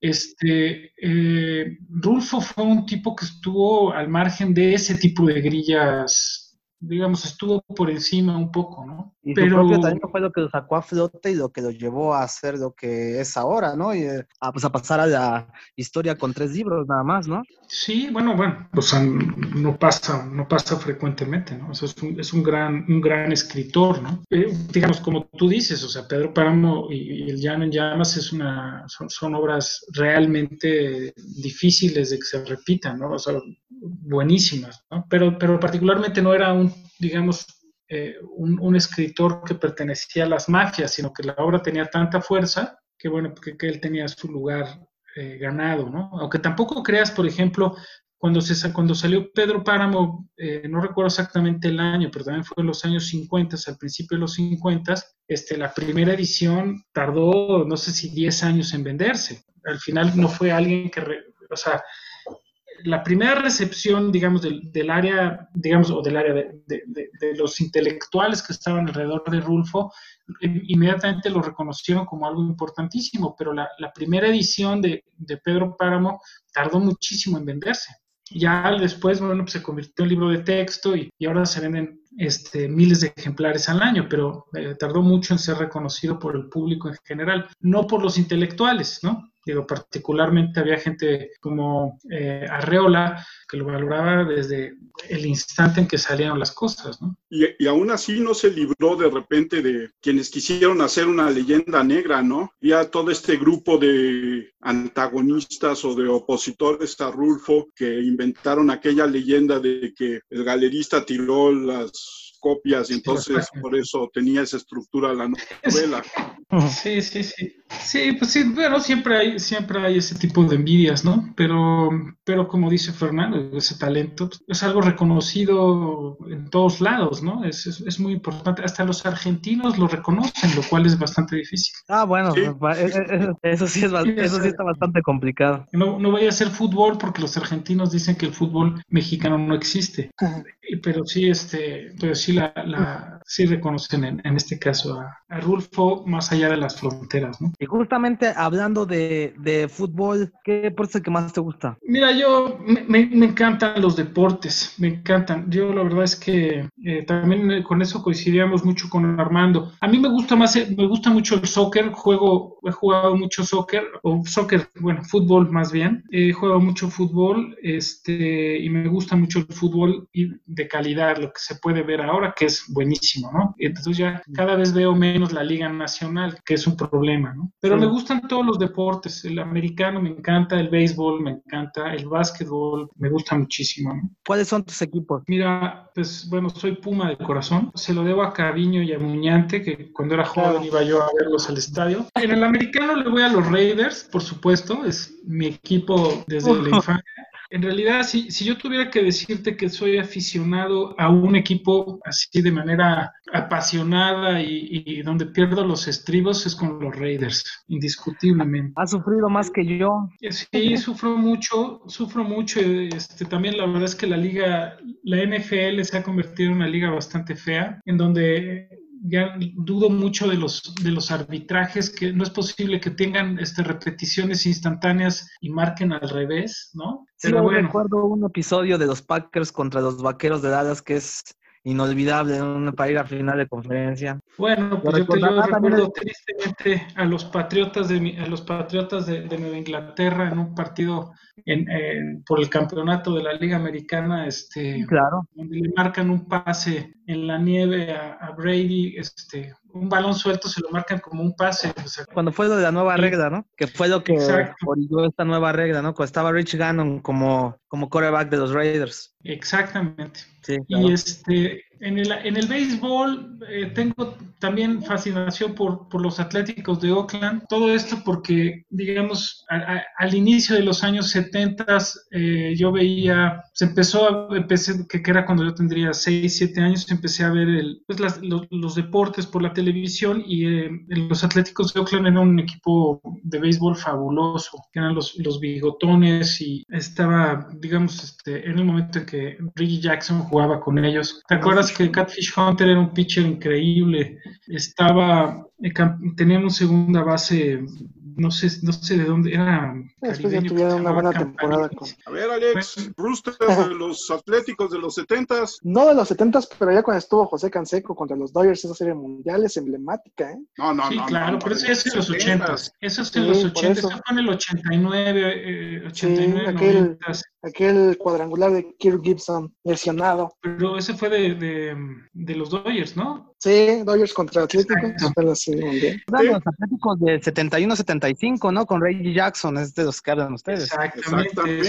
Este, eh, Rulfo fue un tipo que estuvo al margen de ese tipo de grillas digamos, estuvo por encima un poco, ¿no? Y Pero... su propio talento fue lo que lo sacó a flote y lo que lo llevó a hacer lo que es ahora, ¿no? Y eh, a, pues a pasar a la historia con tres libros nada más, ¿no? Sí, bueno, bueno, o sea, no pasa, no pasa frecuentemente, ¿no? O sea, es un, es un gran, un gran escritor, ¿no? Eh, digamos, como tú dices, o sea, Pedro Páramo y, El Llano en Llamas es una, son, son obras realmente difíciles de que se repitan, ¿no? O sea, buenísimas, ¿no? Pero, pero particularmente no era un digamos, eh, un, escritor que pertenecía a las mafias, sino que la obra tenía tanta fuerza que, bueno, que, él tenía su lugar eh, ganado, ¿no? Aunque tampoco creas, por ejemplo, cuando, se, cuando salió Pedro Páramo, eh, no recuerdo exactamente el año, pero también fue en los años 50, al principio de los 50, este, la primera edición tardó, no sé si 10 años en venderse. Al final no fue alguien que, o sea, la primera recepción, digamos, del, área, digamos, o del área de, los intelectuales que estaban alrededor de Rulfo, inmediatamente lo reconocieron como algo importantísimo, pero la, primera edición de, Pedro Páramo tardó muchísimo en venderse. Ya después, bueno, pues se convirtió en libro de texto y, ahora se venden este, miles de ejemplares al año, pero eh, tardó mucho en ser reconocido por el público en general, no por los intelectuales, ¿no? Digo, particularmente había gente como eh, Arreola que lo valoraba desde el instante en que salieron las cosas, ¿no? Y, y, aún así no se libró de repente de quienes quisieron hacer una leyenda negra, ¿no? Ya todo este grupo de antagonistas o de opositores a Rulfo que inventaron aquella leyenda de que el galerista tiró las copias y entonces por eso tenía esa estructura la novela. Sí, sí, sí. Sí, pues sí, bueno, siempre hay, siempre hay ese tipo de envidias, ¿no? Pero, pero como dice Fernando, ese talento es algo reconocido en todos lados, ¿no? Es, es, muy importante. Hasta los argentinos lo reconocen, lo cual es bastante difícil. Ah, bueno, eso, sí es, eso sí está bastante complicado. No, no vaya a ser fútbol porque los argentinos dicen que el fútbol mexicano no existe. Pero sí, este, pero sí la, la sí reconocen en, en este caso a, a Rulfo más allá de las fronteras, ¿no? Y justamente hablando de, de fútbol, ¿qué deporte es el que más te gusta? Mira, yo me, me, encantan los deportes, me encantan. Yo la verdad es que eh, también con eso coincidíamos mucho con Armando. A mí me gusta más, me gusta mucho el soccer, juego, he jugado mucho soccer, o soccer, bueno, fútbol más bien. He jugado mucho fútbol, este, y me gusta mucho el fútbol de calidad, lo que se puede ver ahora, que es buenísimo, ¿no? Entonces ya cada vez veo menos la Liga Nacional, que es un problema, ¿no? Pero me gustan todos los deportes. El americano me encanta, el béisbol me encanta, el básquetbol me gusta muchísimo. ¿Cuáles son tus equipos? Mira, pues bueno, soy Puma de corazón. Se lo debo a Cariño y a Muñante, que cuando era joven iba yo a verlos al estadio. En el americano le voy a los Raiders, por supuesto, es mi equipo desde la infancia. En realidad, si, si yo tuviera que decirte que soy aficionado a un equipo así de manera apasionada y, donde pierdo los estribos es con los Raiders, indiscutiblemente. Ha sufrido más que yo. Sí, sufro mucho, sufro mucho. Este, también la verdad es que la liga, la NFL se ha convertido en una liga bastante fea, en donde ya dudo mucho de los, de los arbitrajes, que no es posible que tengan este, repeticiones instantáneas y marquen al revés, ¿no? Sí, bueno. recuerdo un episodio de los Packers contra los Vaqueros de Dallas que es inolvidable para ir a final de conferencia. Bueno, pues yo, te, recuerdo tristemente a los patriotas de a los patriotas de, Nueva Inglaterra en un partido en, por el campeonato de la Liga Americana, este, claro. donde le marcan un pase en la nieve a, a Brady, este, un balón suelto se lo marcan como un pase. Cuando fue lo de la nueva regla, ¿no? Que fue lo que orilló esta nueva regla, ¿no? Cuando estaba Rich Gannon como, como quarterback de los Raiders. Exactamente. Y este, en el, en el béisbol eh, tengo también fascinación por, por, los Atléticos de Oakland. Todo esto porque, digamos, al inicio de los años 70 eh, yo veía, se empezó, empecé, que, era cuando yo tendría 6, 7 años, empecé a ver el, pues los, deportes por la televisión y eh, los Atléticos de Oakland eran un equipo de béisbol fabuloso, que eran los, los bigotones y estaba, digamos, este, en el momento en que Ricky Jackson jugaba con ellos. ¿Te acuerdas que Catfish Hunter era un pitcher increíble? Estaba, eh, tenían una segunda base no sé, no sé de dónde era. Después ya tuvieron una buena temporada. Con... A ver, Alex, Brewster de los Atléticos de los 70 No de los 70 pero ya cuando estuvo José Canseco contra los Dodgers, esa serie mundial es emblemática, ¿eh? No, no, sí, no. claro, pero eso es en los 80 Eso es en los 80 eso fue en el 89, 89, sí, aquel, aquel cuadrangular de Kirk Gibson lesionado. Pero ese fue de, de, de los Dodgers, ¿no? Sí, Dodgers contra Atléticos. Los Atléticos de 71-75, ¿no? Con Reggie Jackson, es de los que hablan ustedes. Exactamente.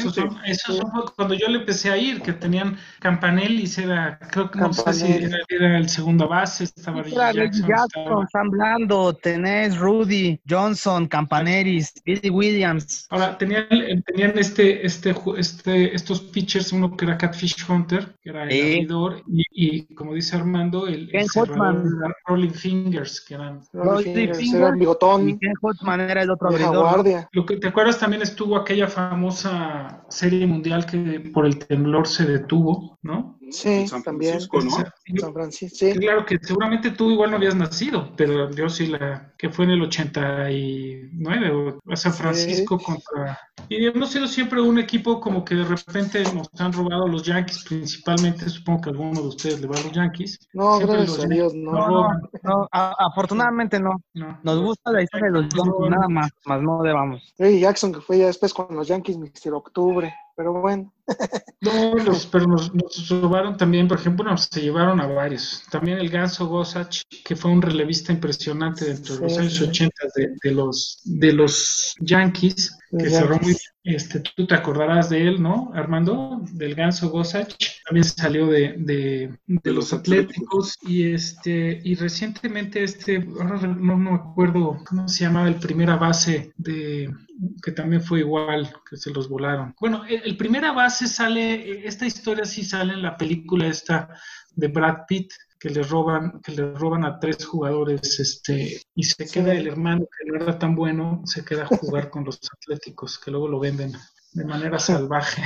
Esos son, cuando yo le empecé a ir, que tenían Campanelli, era, creo que no sé si era, era, el segundo base, estaba Reggie Jackson. Jackson Sam Blando, tenés Rudy, Johnson, Campanelli, Billy Williams. Ahora, tenían, tenían este, este, este, estos pitchers, uno que era Catfish Hunter, que era el abridor, y, y, como dice Armando, el, el Rolling Fingers, que eran. Rolling Fingers, era el bigotón. Y Ken Holtzman era el otro guardia. Lo que te acuerdas también estuvo aquella famosa serie mundial que por el temblor se detuvo, ¿no? Sí, también. San Francisco, sí. Claro que seguramente tú igual no habías nacido, pero yo sí la que fue en el 89 o San Francisco contra y hemos sido siempre un equipo como que de repente nos han robado los Yankees, principalmente supongo que alguno de ustedes le va a los Yankees. No, gracias a Dios, no. no, afortunadamente no. Nos gusta la historia de los Yankees, nada más, más no debamos. Hey, Jackson, que fue ya después con los Yankees, Mister Octubre pero bueno. No, pero nos, robaron también, por ejemplo, nos se llevaron a varios. También el Ganso Gosach, que fue un relevista impresionante dentro de los años 80 de, los, de los Yankees, que cerró muy este, tú te acordarás de él, ¿no, Armando? Del Ganso Gosach. También salió de, de, de los Atléticos. Y este y recientemente este, ahora no me acuerdo cómo se llamaba el primera base de que también fue igual, que se los volaron. Bueno, el, primera base sale, esta historia sí sale en la película esta de Brad Pitt, que le roban, que le roban a tres jugadores, este, y se queda el hermano que no era tan bueno, se queda a jugar con los atléticos, que luego lo venden de manera salvaje.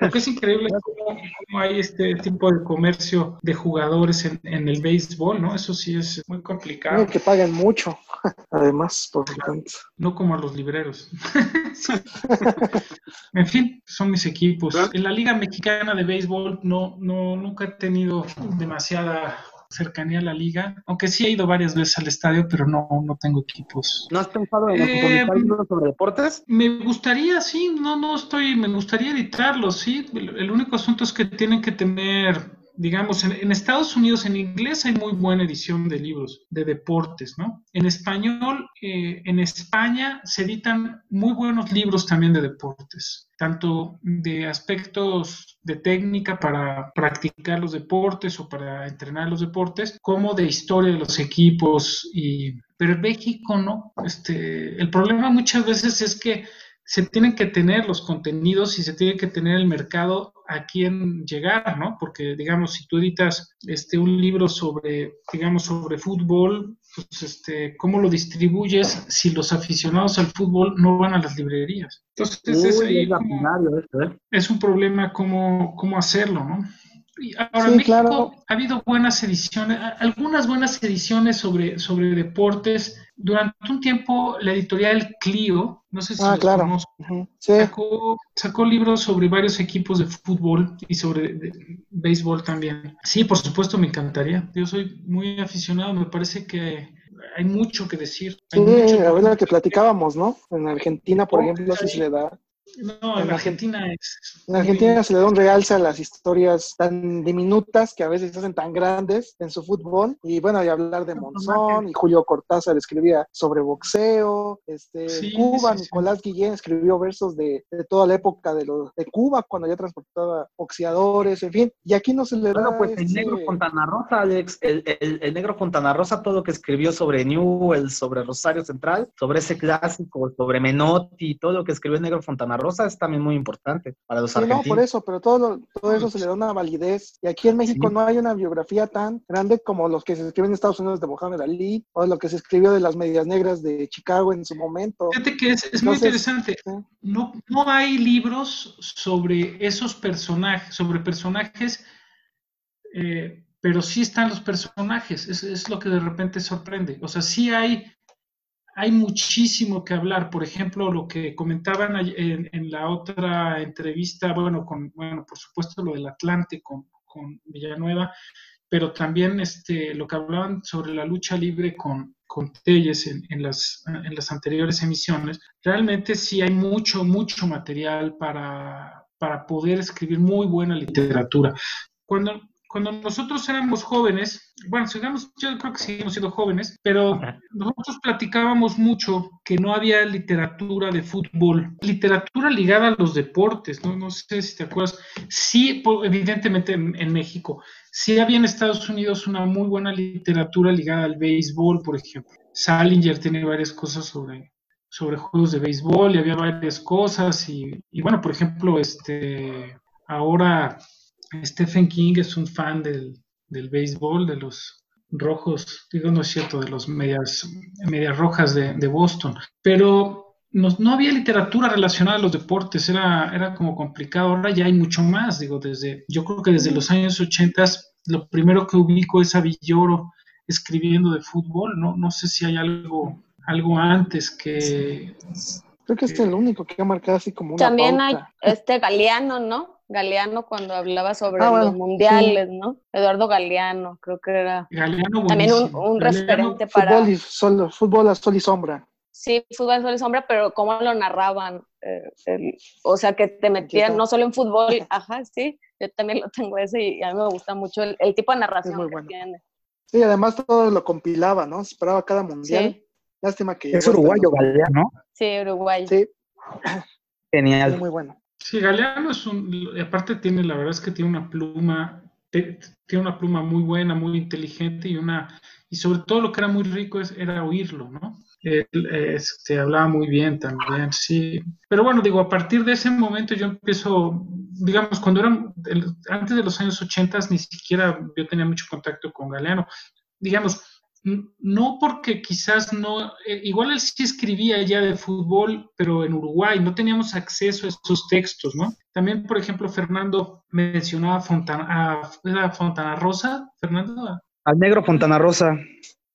Porque es increíble cómo, hay este tipo de comercio de jugadores en, el béisbol, ¿no? Eso sí es muy complicado. que pagan mucho, además, por lo tanto. No como a los libreros. en fin, son mis equipos. En la Liga Mexicana de Béisbol no, no, nunca he tenido demasiada cercanía a la liga, aunque sí he ido varias veces al estadio, pero no, no tengo equipos. ¿No has pensado en eh, sobre deportes? Me gustaría, sí, no, no estoy, me gustaría editarlos, sí. el único asunto es que tienen que tener digamos, en, Estados Unidos en inglés hay muy buena edición de libros de deportes, ¿no? En español, eh, en España se editan muy buenos libros también de deportes, tanto de aspectos de técnica para practicar los deportes o para entrenar los deportes, como de historia de los equipos y pero en México no. Este, el problema muchas veces es que se tienen que tener los contenidos y se tiene que tener el mercado a quién llegar, ¿no? Porque, digamos, si tú editas este, un libro sobre, digamos, sobre fútbol, pues, este, ¿cómo lo distribuyes si los aficionados al fútbol no van a las librerías? Entonces, es, ¿eh? es, un problema cómo, cómo hacerlo, ¿no? Ahora, en México ha habido buenas ediciones, algunas buenas ediciones sobre, sobre deportes durante un tiempo la editorial Clio, no sé si ah, claro. sacó, libros sobre varios equipos de fútbol y sobre béisbol también. Sí, por supuesto, me encantaría. Yo soy muy aficionado, me parece que hay mucho que decir. sí, la verdad que platicábamos, ¿no? En Argentina, por ejemplo, sí se le da no, en, Argentina es. En Argentina se le da un realce a las historias tan diminutas que a veces se hacen tan grandes en su fútbol. Y bueno, y hablar de Monzón, y Julio Cortázar escribía sobre boxeo. Este, Cuba, Nicolás Guillén escribió versos de, toda la época de, los, de Cuba, cuando ya transportaba boxeadores, en fin. Y aquí no se le da. Bueno, pues el negro Fontana Rosa, Alex, el, el, negro Fontana Rosa, todo lo que escribió sobre Newell, sobre Rosario Central, sobre ese clásico, sobre Menotti, todo lo que escribió el negro Fontana Rosa Rosa es también muy importante para los sí, argentinos. No, por eso, pero todo, todo eso se le da una validez. Y aquí en México no hay una biografía tan grande como los que se escriben en Estados Unidos de Mohamed Ali o lo que se escribió de las medias negras de Chicago en su momento. Fíjate que es, muy interesante. No, no hay libros sobre esos personajes, sobre personajes, eh, pero sí están los personajes. Es, es lo que de repente sorprende. O sea, sí hay hay muchísimo que hablar. Por ejemplo, lo que comentaban en, la otra entrevista, bueno, con, bueno, por supuesto lo del Atlante con, Villanueva, pero también este, lo que hablaban sobre la lucha libre con, con Telles en, las, en las anteriores emisiones, realmente sí hay mucho, mucho material para, para poder escribir muy buena literatura. Cuando, cuando nosotros éramos jóvenes, bueno, sigamos, yo creo que seguimos siendo jóvenes, pero nosotros platicábamos mucho que no había literatura de fútbol, literatura ligada a los deportes, no, no sé si te acuerdas. Sí, evidentemente en, México, sí había en Estados Unidos una muy buena literatura ligada al béisbol, por ejemplo. Salinger tiene varias cosas sobre, sobre juegos de béisbol y había varias cosas y, y bueno, por ejemplo, este, ahora Stephen King es un fan del, del béisbol, de los rojos, digo, no es cierto, de los medias, medias rojas de, de Boston, pero no, no, había literatura relacionada a los deportes, era, era como complicado, ahora ya hay mucho más, digo, desde, yo creo que desde los años 80 lo primero que ubico es a Villoro escribiendo de fútbol, no, no sé si hay algo, algo antes que... Creo que este es el único que ha marcado así como una También hay este Galeano, ¿no? Galeano cuando hablaba sobre ah, los mundiales, ¿no? Eduardo Galeano, creo que era también un, referente para... Fútbol, y sol, fútbol a sol y sombra. Sí, fútbol a sol y sombra, pero cómo lo narraban, eh, o sea, que te metían no solo en fútbol, ajá, sí, yo también lo tengo ese y a mí me gusta mucho el, tipo de narración que tiene. Sí, además todo lo compilaba, ¿no? Esperaba cada mundial. Lástima que... Es uruguayo, Galeano. Sí, uruguayo. Sí. Genial. muy bueno. Sí, Galeano es un, aparte tiene, la verdad es que tiene una pluma, tiene una pluma muy buena, muy inteligente y una, y sobre todo lo que era muy rico es, era oírlo, ¿no? Él este, hablaba muy bien también, sí. Pero bueno, digo, a partir de ese momento yo empiezo, digamos, cuando eran, antes de los años 80 ni siquiera yo tenía mucho contacto con Galeano. Digamos, no porque quizás no, eh, igual él sí escribía ya de fútbol, pero en Uruguay no teníamos acceso a esos textos, ¿no? También, por ejemplo, Fernando mencionaba Fontana, ¿era Fontana Rosa, Fernando? Al negro Fontana Rosa.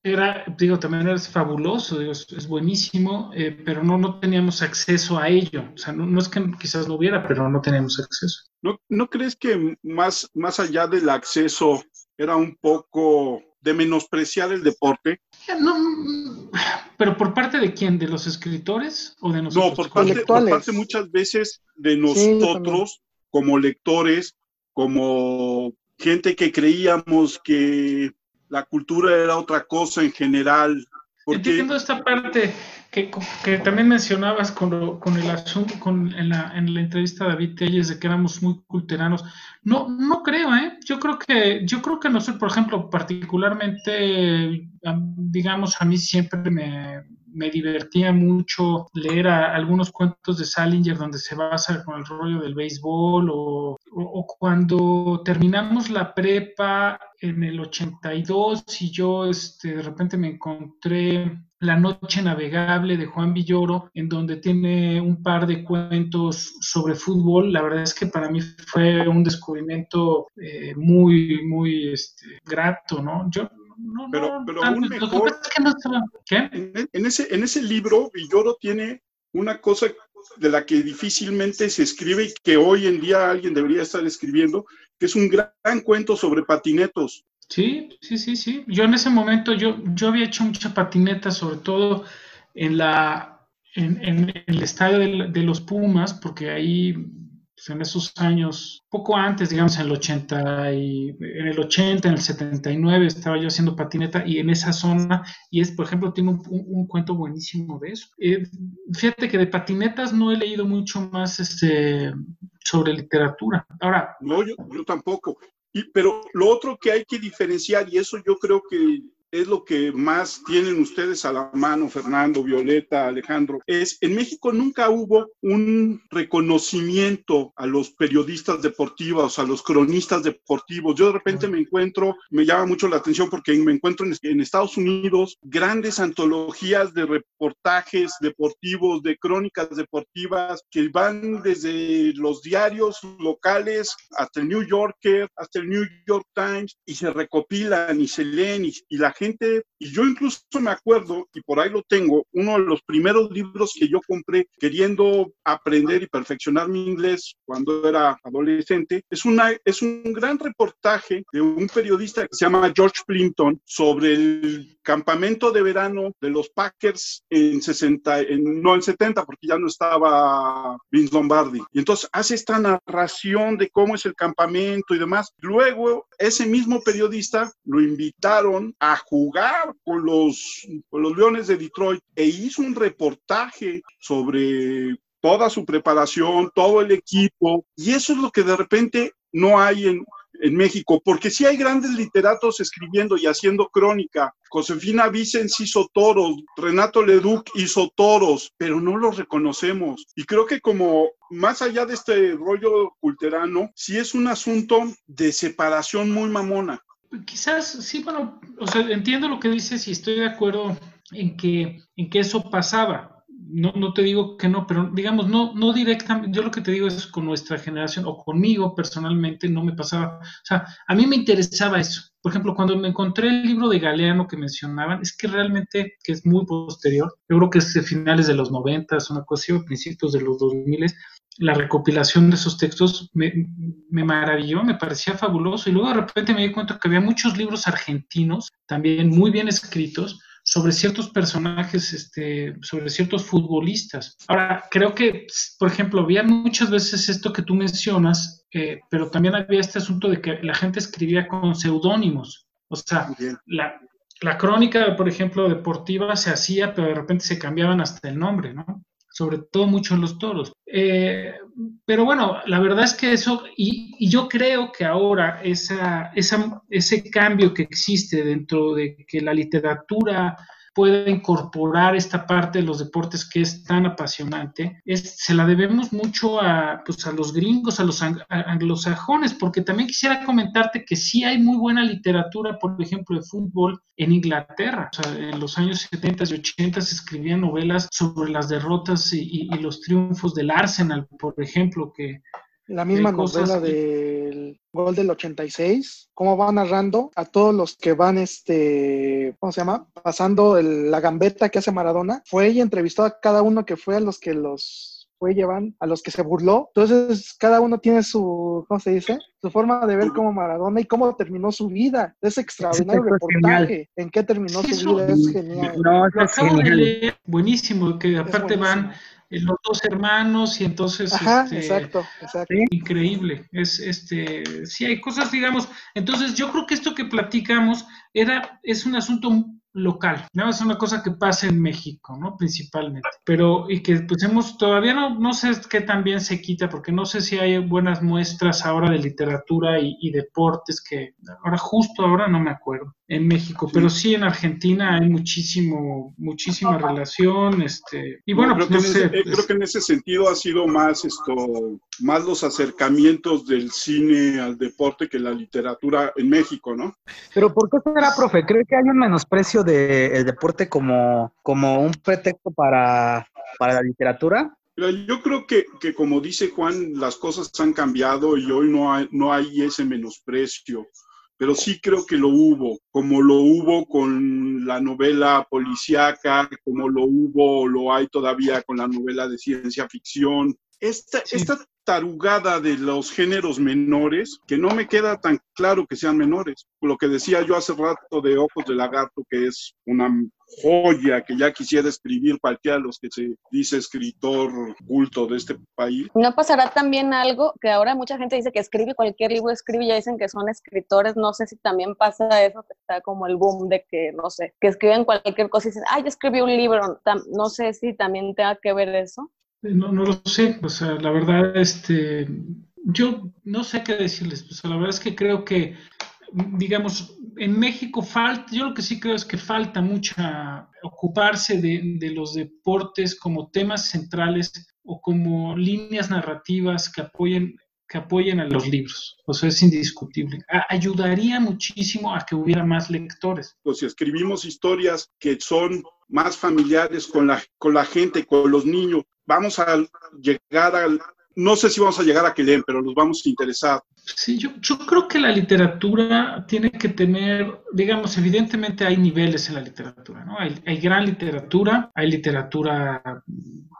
Era, digo, también es fabuloso, es, buenísimo, eh, pero no, no teníamos acceso a ello. O sea, no, es que quizás no hubiera, pero no teníamos acceso. ¿No, ¿No crees que más, más allá del acceso era un poco de menospreciar el deporte. No, pero por parte de quién, de los escritores o de nosotros? No, por parte, por parte muchas veces de nosotros como lectores, como gente que creíamos que la cultura era otra cosa en general. Porque... Entiendo esta parte, que, que también mencionabas con, con el asunto, con, en, la, en la entrevista de David Telles de que éramos muy culteranos. No, no creo, ¿eh? Yo creo que, yo creo que nosotros, por ejemplo, particularmente, digamos, a mí siempre me, me divertía mucho leer algunos cuentos de Salinger donde se basa con el rollo del béisbol o, o, cuando terminamos la prepa en el 82 y yo este, de repente me encontré La Noche Navegable de Juan Villoro, en donde tiene un par de cuentos sobre fútbol. La verdad es que para mí fue un descubrimiento eh, muy, muy este, grato, ¿no? Yo pero, pero aún mejor. En, ese, en ese libro, Villoro tiene una cosa de la que difícilmente se escribe y que hoy en día alguien debería estar escribiendo, que es un gran, cuento sobre patinetos. Sí, sí, sí, sí. Yo en ese momento, yo, yo había hecho mucha patineta, sobre todo en la en, el estadio de, los Pumas, porque ahí pues, en esos años, poco antes, digamos en el 80 y en el 80, en el 79 estaba yo haciendo patineta y en esa zona y es, por ejemplo, tiene un, cuento buenísimo de eso. Eh, fíjate que de patinetas no he leído mucho más este sobre literatura. Ahora, no, yo, yo tampoco. Y, pero lo otro que hay que diferenciar, y eso yo creo que es lo que más tienen ustedes a la mano, Fernando, Violeta, Alejandro, es en México nunca hubo un reconocimiento a los periodistas deportivos, a los cronistas deportivos. Yo de repente me encuentro, me llama mucho la atención porque me encuentro en, Estados Unidos grandes antologías de reportajes deportivos, de crónicas deportivas que van desde los diarios locales hasta el New Yorker, hasta el New York Times y se recopilan y se leen y, y la gente, y yo incluso me acuerdo, y por ahí lo tengo, uno de los primeros libros que yo compré queriendo aprender y perfeccionar mi inglés cuando era adolescente, es, una, es un gran reportaje de un periodista que se llama George Plimpton sobre el campamento de verano de los Packers en 60, en, no en 70, porque ya no estaba Vince Lombardi. Y entonces hace esta narración de cómo es el campamento y demás. Luego, ese mismo periodista lo invitaron a jugar con los, Leones de Detroit e hizo un reportaje sobre toda su preparación, todo el equipo, y eso es lo que de repente no hay en, en México, porque sí hay grandes literatos escribiendo y haciendo crónica. Josefina Vicens hizo toros, Renato Leduc hizo toros, pero no los reconocemos. Y creo que como más allá de este rollo culterano, sí es un asunto de separación muy mamona quizás sí, bueno, o sea, entiendo lo que dices y estoy de acuerdo en que, en que eso pasaba. No, no te digo que no, pero digamos, no, no directamente, yo lo que te digo es con nuestra generación o conmigo personalmente no me pasaba. O sea, a mí me interesaba eso. Por ejemplo, cuando me encontré el libro de Galeano que mencionaban, es que realmente, que es muy posterior, yo creo que es de finales de los 90, una cosa principios de los 2000, la recopilación de esos textos me, me, maravilló, me parecía fabuloso. Y luego de repente me di cuenta que había muchos libros argentinos, también muy bien escritos, sobre ciertos personajes, este, sobre ciertos futbolistas. Ahora, creo que, por ejemplo, había muchas veces esto que tú mencionas, eh, pero también había este asunto de que la gente escribía con seudónimos. O sea, la, la crónica, por ejemplo, deportiva se hacía, pero de repente se cambiaban hasta el nombre, ¿no? Sobre todo mucho los toros. Eh, pero bueno, la verdad es que eso, y, yo creo que ahora esa, ese cambio que existe dentro de que la literatura pueda incorporar esta parte de los deportes que es tan apasionante, es, se la debemos mucho a, pues, a los gringos, a los anglosajones, porque también quisiera comentarte que sí hay muy buena literatura, por ejemplo, de fútbol en Inglaterra. En los años 70 y 80 se escribían novelas sobre las derrotas y los triunfos del Arsenal, por ejemplo, que la misma novela del gol del 86, cómo va narrando a todos los que van, este, ¿cómo se llama? Pasando la gambeta que hace Maradona. Fue y entrevistó a cada uno que fue a los que los fue llevan, a los que se burló. Entonces, cada uno tiene su, ¿cómo se dice? Su forma de ver como Maradona y cómo terminó su vida. Es extraordinario reportaje. ¿En qué terminó su vida? Es genial. No, es genial. Buenísimo, que aparte van los dos hermanos y entonces Ajá, este, exacto, exacto. increíble es este sí hay cosas digamos entonces yo creo que esto que platicamos era es un asunto local, ¿no? Es una cosa que pasa en México, ¿no? Principalmente. Pero, y que pues hemos, todavía no, no sé qué también se quita, porque no sé si hay buenas muestras ahora de literatura y, deportes que ahora, justo ahora no me acuerdo, en México, pero sí en Argentina hay muchísimo, muchísima relación, este, y bueno, creo, pues, que, pues que en ese sentido ha sido más esto, más los acercamientos del cine al deporte que la literatura en México, ¿no? Pero ¿por qué será, profe? ¿Cree que hay un menosprecio del deporte como, como un pretexto para, para la literatura? Yo creo que, que, como dice Juan, las cosas han cambiado y hoy no hay, no hay ese menosprecio. Pero sí creo que lo hubo, como lo hubo con la novela policíaca, como lo hubo o lo hay todavía con la novela de ciencia ficción. Esta, esta tarugada de los géneros menores, que no me queda tan claro que sean menores. Lo que decía yo hace rato de Ojos de Lagarto, que es una joya que ya quisiera escribir cualquiera de los que se dice escritor culto de este país. ¿No pasará también algo que ahora mucha gente dice que escribe cualquier libro, escribe y ya dicen que son escritores? No sé si también pasa eso, que está como el boom de que, no sé, que escriben cualquier cosa y dicen, ay, yo escribí un libro. No sé si también tenga que ver eso. No, no lo sé, o sea, la verdad, este, yo no sé qué decirles, o sea, la verdad es que creo que, digamos, en México falta, yo lo que sí creo es que falta mucha ocuparse de, de los deportes como temas centrales o como líneas narrativas que apoyen que apoyen a los libros. O sea, es indiscutible. ayudaría muchísimo a que hubiera más lectores. Pues si escribimos historias que son más familiares con la, con la gente, con los niños, vamos a llegar al, no sé si vamos a llegar a que leen, pero los vamos a interesar. Sí, yo, yo creo que la literatura tiene que tener, digamos, evidentemente hay niveles en la literatura, ¿no? Hay, hay gran literatura, hay literatura,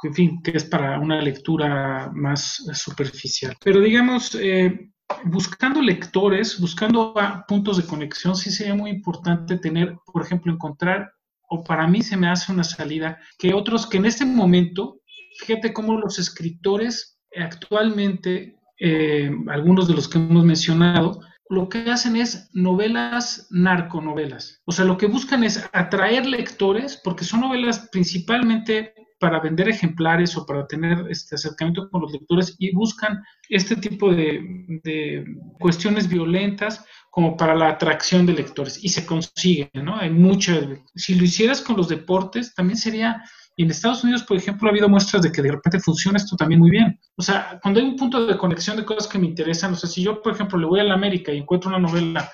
en fin, que es para una lectura más superficial. Pero digamos, eh, buscando lectores, buscando puntos de conexión, sí sería muy importante tener, por ejemplo, encontrar, o para mí se me hace una salida, que otros que en este momento, fíjate cómo los escritores actualmente, eh, algunos de los que hemos mencionado, lo que hacen es novelas narconovelas. O sea, lo que buscan es atraer lectores, porque son novelas principalmente para vender ejemplares o para tener este acercamiento con los lectores y buscan este tipo de, cuestiones violentas como para la atracción de lectores y se consigue, ¿no? Hay mucha, si lo hicieras con los deportes, también sería y en Estados Unidos, por ejemplo, ha habido muestras de que de repente funciona esto también muy bien. O sea, cuando hay un punto de conexión de cosas que me interesan, o sea, si yo, por ejemplo, le voy a la América y encuentro una novela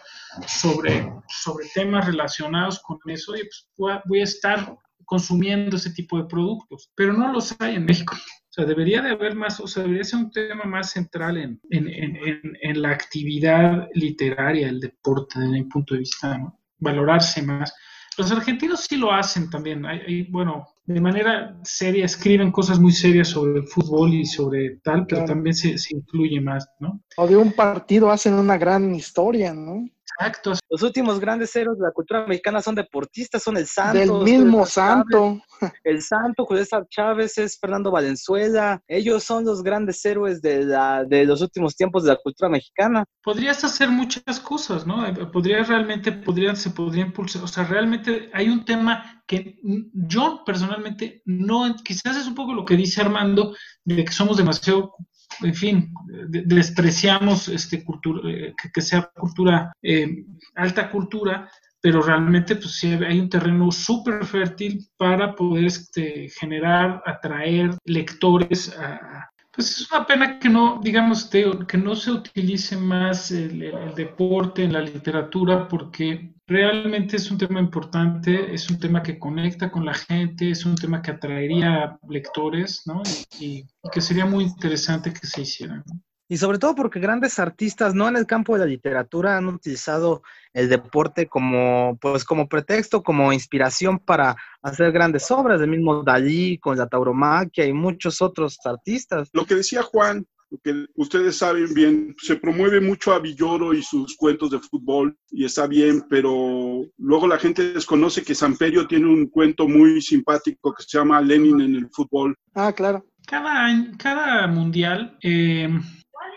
sobre, sobre temas relacionados con eso, pues voy a estar consumiendo ese tipo de productos, pero no los hay en México. O sea, debería de haber más, o sea, debería ser un tema más central en, en, en, en la actividad literaria, el deporte, desde mi punto de vista, ¿no? valorarse más. Los argentinos sí lo hacen también. Hay, bueno, de manera seria escriben cosas muy serias sobre el fútbol y sobre tal, pero también se, se, incluye más, ¿no? O de un partido hacen una gran historia, ¿no? Exacto. Los últimos grandes héroes de la cultura mexicana son deportistas, son el Santo. Del mismo Santo. el Santo, José Chávez, es Fernando Valenzuela. Ellos son los grandes héroes de, la, de los últimos tiempos de la cultura mexicana. Podrías hacer muchas cosas, ¿no? Podrías realmente, podrían, se podría impulsar. O sea, realmente hay un tema que yo personalmente no, quizás es un poco lo que dice Armando, de que somos demasiado en fin, despreciamos este cultura, eh, que, sea cultura, eh, alta cultura, pero realmente pues hay un terreno súper fértil para poder este, generar, atraer lectores a, pues es una pena que no, digamos, que no se utilice más el, deporte en la literatura porque realmente es un tema importante, es un tema que conecta con la gente, es un tema que atraería lectores, ¿no? Y, que sería muy interesante que se hiciera. Y sobre todo porque grandes artistas, no en el campo de la literatura, han utilizado el deporte como, pues, como pretexto, como inspiración para hacer grandes obras, del mismo Dalí, con la tauromaquia y muchos otros artistas. Lo que decía Juan, lo que ustedes saben bien, se promueve mucho a Villoro y sus cuentos de fútbol, y está bien, pero luego la gente desconoce que Samperio tiene un cuento muy simpático que se llama Lenin en el fútbol. Ah, claro. Cada, cada mundial... Eh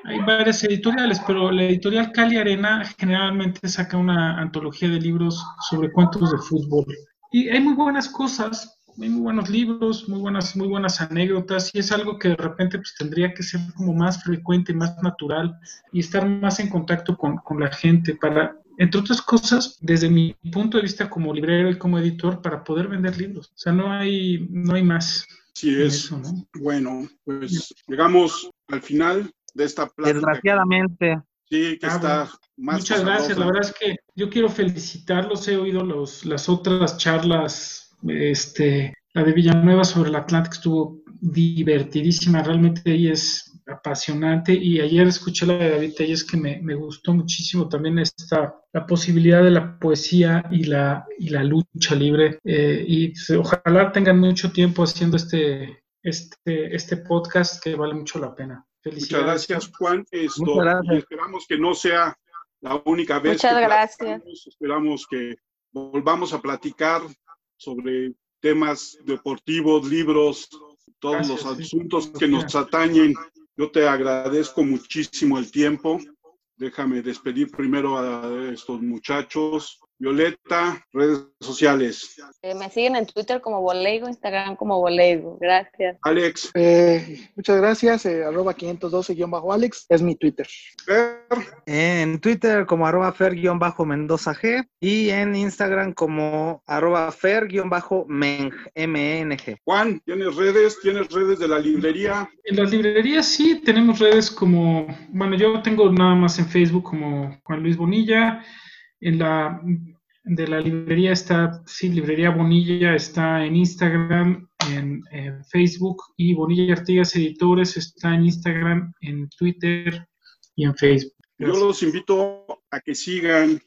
hay varias editoriales, pero la editorial Cali Arena generalmente saca una antología de libros sobre cuentos de fútbol. Y hay muy buenas cosas, hay muy buenos libros, muy buenas, muy buenas anécdotas, y es algo que de repente pues, tendría que ser como más frecuente, más natural, y estar más en contacto con, con la gente para, entre otras cosas, desde mi punto de vista como librero y como editor, para poder vender libros. O sea, no hay, no hay más. Sí, es. Bueno, pues llegamos al final de esta plática. Desgraciadamente. Sí, que ah, está más. Muchas gracias. La verdad es que yo quiero felicitarlos. He oído los, las otras charlas. Este, la de Villanueva sobre el Atlántico estuvo divertidísima. Realmente ahí es apasionante y ayer escuché la de David Telles que me, me, gustó muchísimo también esta, la posibilidad de la poesía y la, y la lucha libre eh, y ojalá tengan mucho tiempo haciendo este, este, este podcast que vale mucho la pena. Muchas gracias Juan, Esto, Y esperamos que no sea la única vez. Muchas gracias. Esperamos que volvamos a platicar sobre temas deportivos, libros, todos los asuntos que nos atañen. Yo te agradezco muchísimo el tiempo. Déjame despedir primero a estos muchachos. Violeta, redes sociales. Eh, me siguen en Twitter como Boleigo, Instagram como Boleigo. Gracias. Alex. Eh, muchas gracias. Eh, arroba 512-Alex es mi Twitter. Fer. En Twitter como arroba Fer-Mendoza G y en Instagram como arroba Fer-Meng. Juan, ¿tienes redes? ¿Tienes redes de la librería? En la librería sí, tenemos redes como, bueno, yo tengo nada más en Facebook como Juan Luis Bonilla. En la de la librería está, sí, Librería Bonilla está en Instagram, en, Facebook y Bonilla Artigas Editores está en Instagram, en Twitter y en Facebook. Yo los invito a que sigan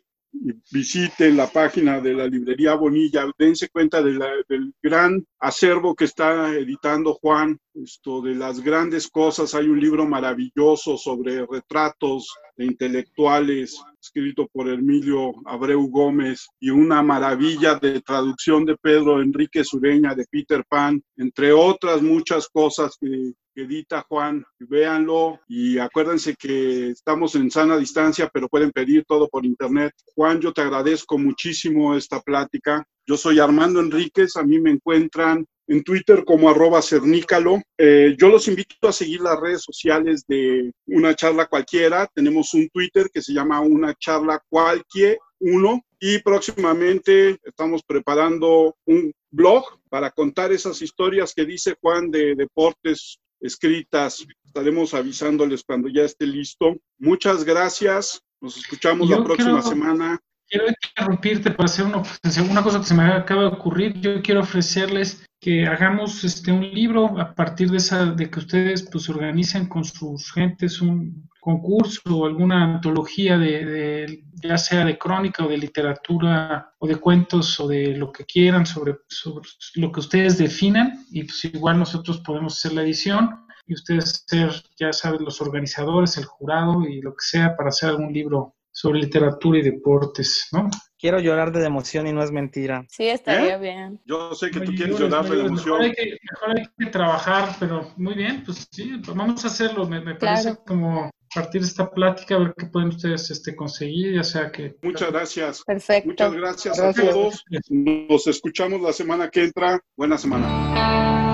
visiten la página de la librería Bonilla, dense cuenta del gran acervo que está editando Juan, esto de las grandes cosas. Hay un libro maravilloso sobre retratos de intelectuales, escrito por Emilio Abreu Gómez, y una maravilla de traducción de Pedro Enrique Sureña de Peter Pan, entre otras muchas cosas que edita Juan, véanlo y acuérdense que estamos en sana distancia, pero pueden pedir todo por internet. Juan, yo te agradezco muchísimo esta plática. Yo soy Armando Enríquez, a mí me encuentran en Twitter como arroba cernícalo. Eh, yo los invito a seguir las redes sociales de Una Charla Cualquiera. Tenemos un Twitter que se llama Una Charla Cualquier uno y próximamente estamos preparando un blog para contar esas historias que dice Juan de deportes escritas. Estaremos avisándoles cuando ya esté listo. Muchas gracias. Nos escuchamos la próxima semana. Quiero interrumpirte para hacer una, una, cosa que se me acaba de ocurrir. Yo quiero ofrecerles que hagamos este un libro a partir de esa de que ustedes pues organicen con sus gentes un concurso o alguna antología de, ya sea de crónica o de literatura o de cuentos o de lo que quieran sobre, sobre lo que ustedes definan y pues igual nosotros podemos hacer la edición y ustedes ser ya saben los organizadores el jurado y lo que sea para hacer algún libro sobre literatura y deportes, ¿no? Quiero llorar de emoción y no es mentira. Sí, estaría ¿Eh? bien. Yo sé que tú quieres llorar de emoción. Mejor hay, que, mejor hay, que, trabajar, pero muy bien, pues sí, pues vamos a hacerlo. Me, parece como partir de esta plática, a ver qué pueden ustedes este, conseguir, ya sea que... Muchas gracias. Perfecto. Muchas gracias, gracias. a todos. Nos escuchamos la semana que entra. Buena semana.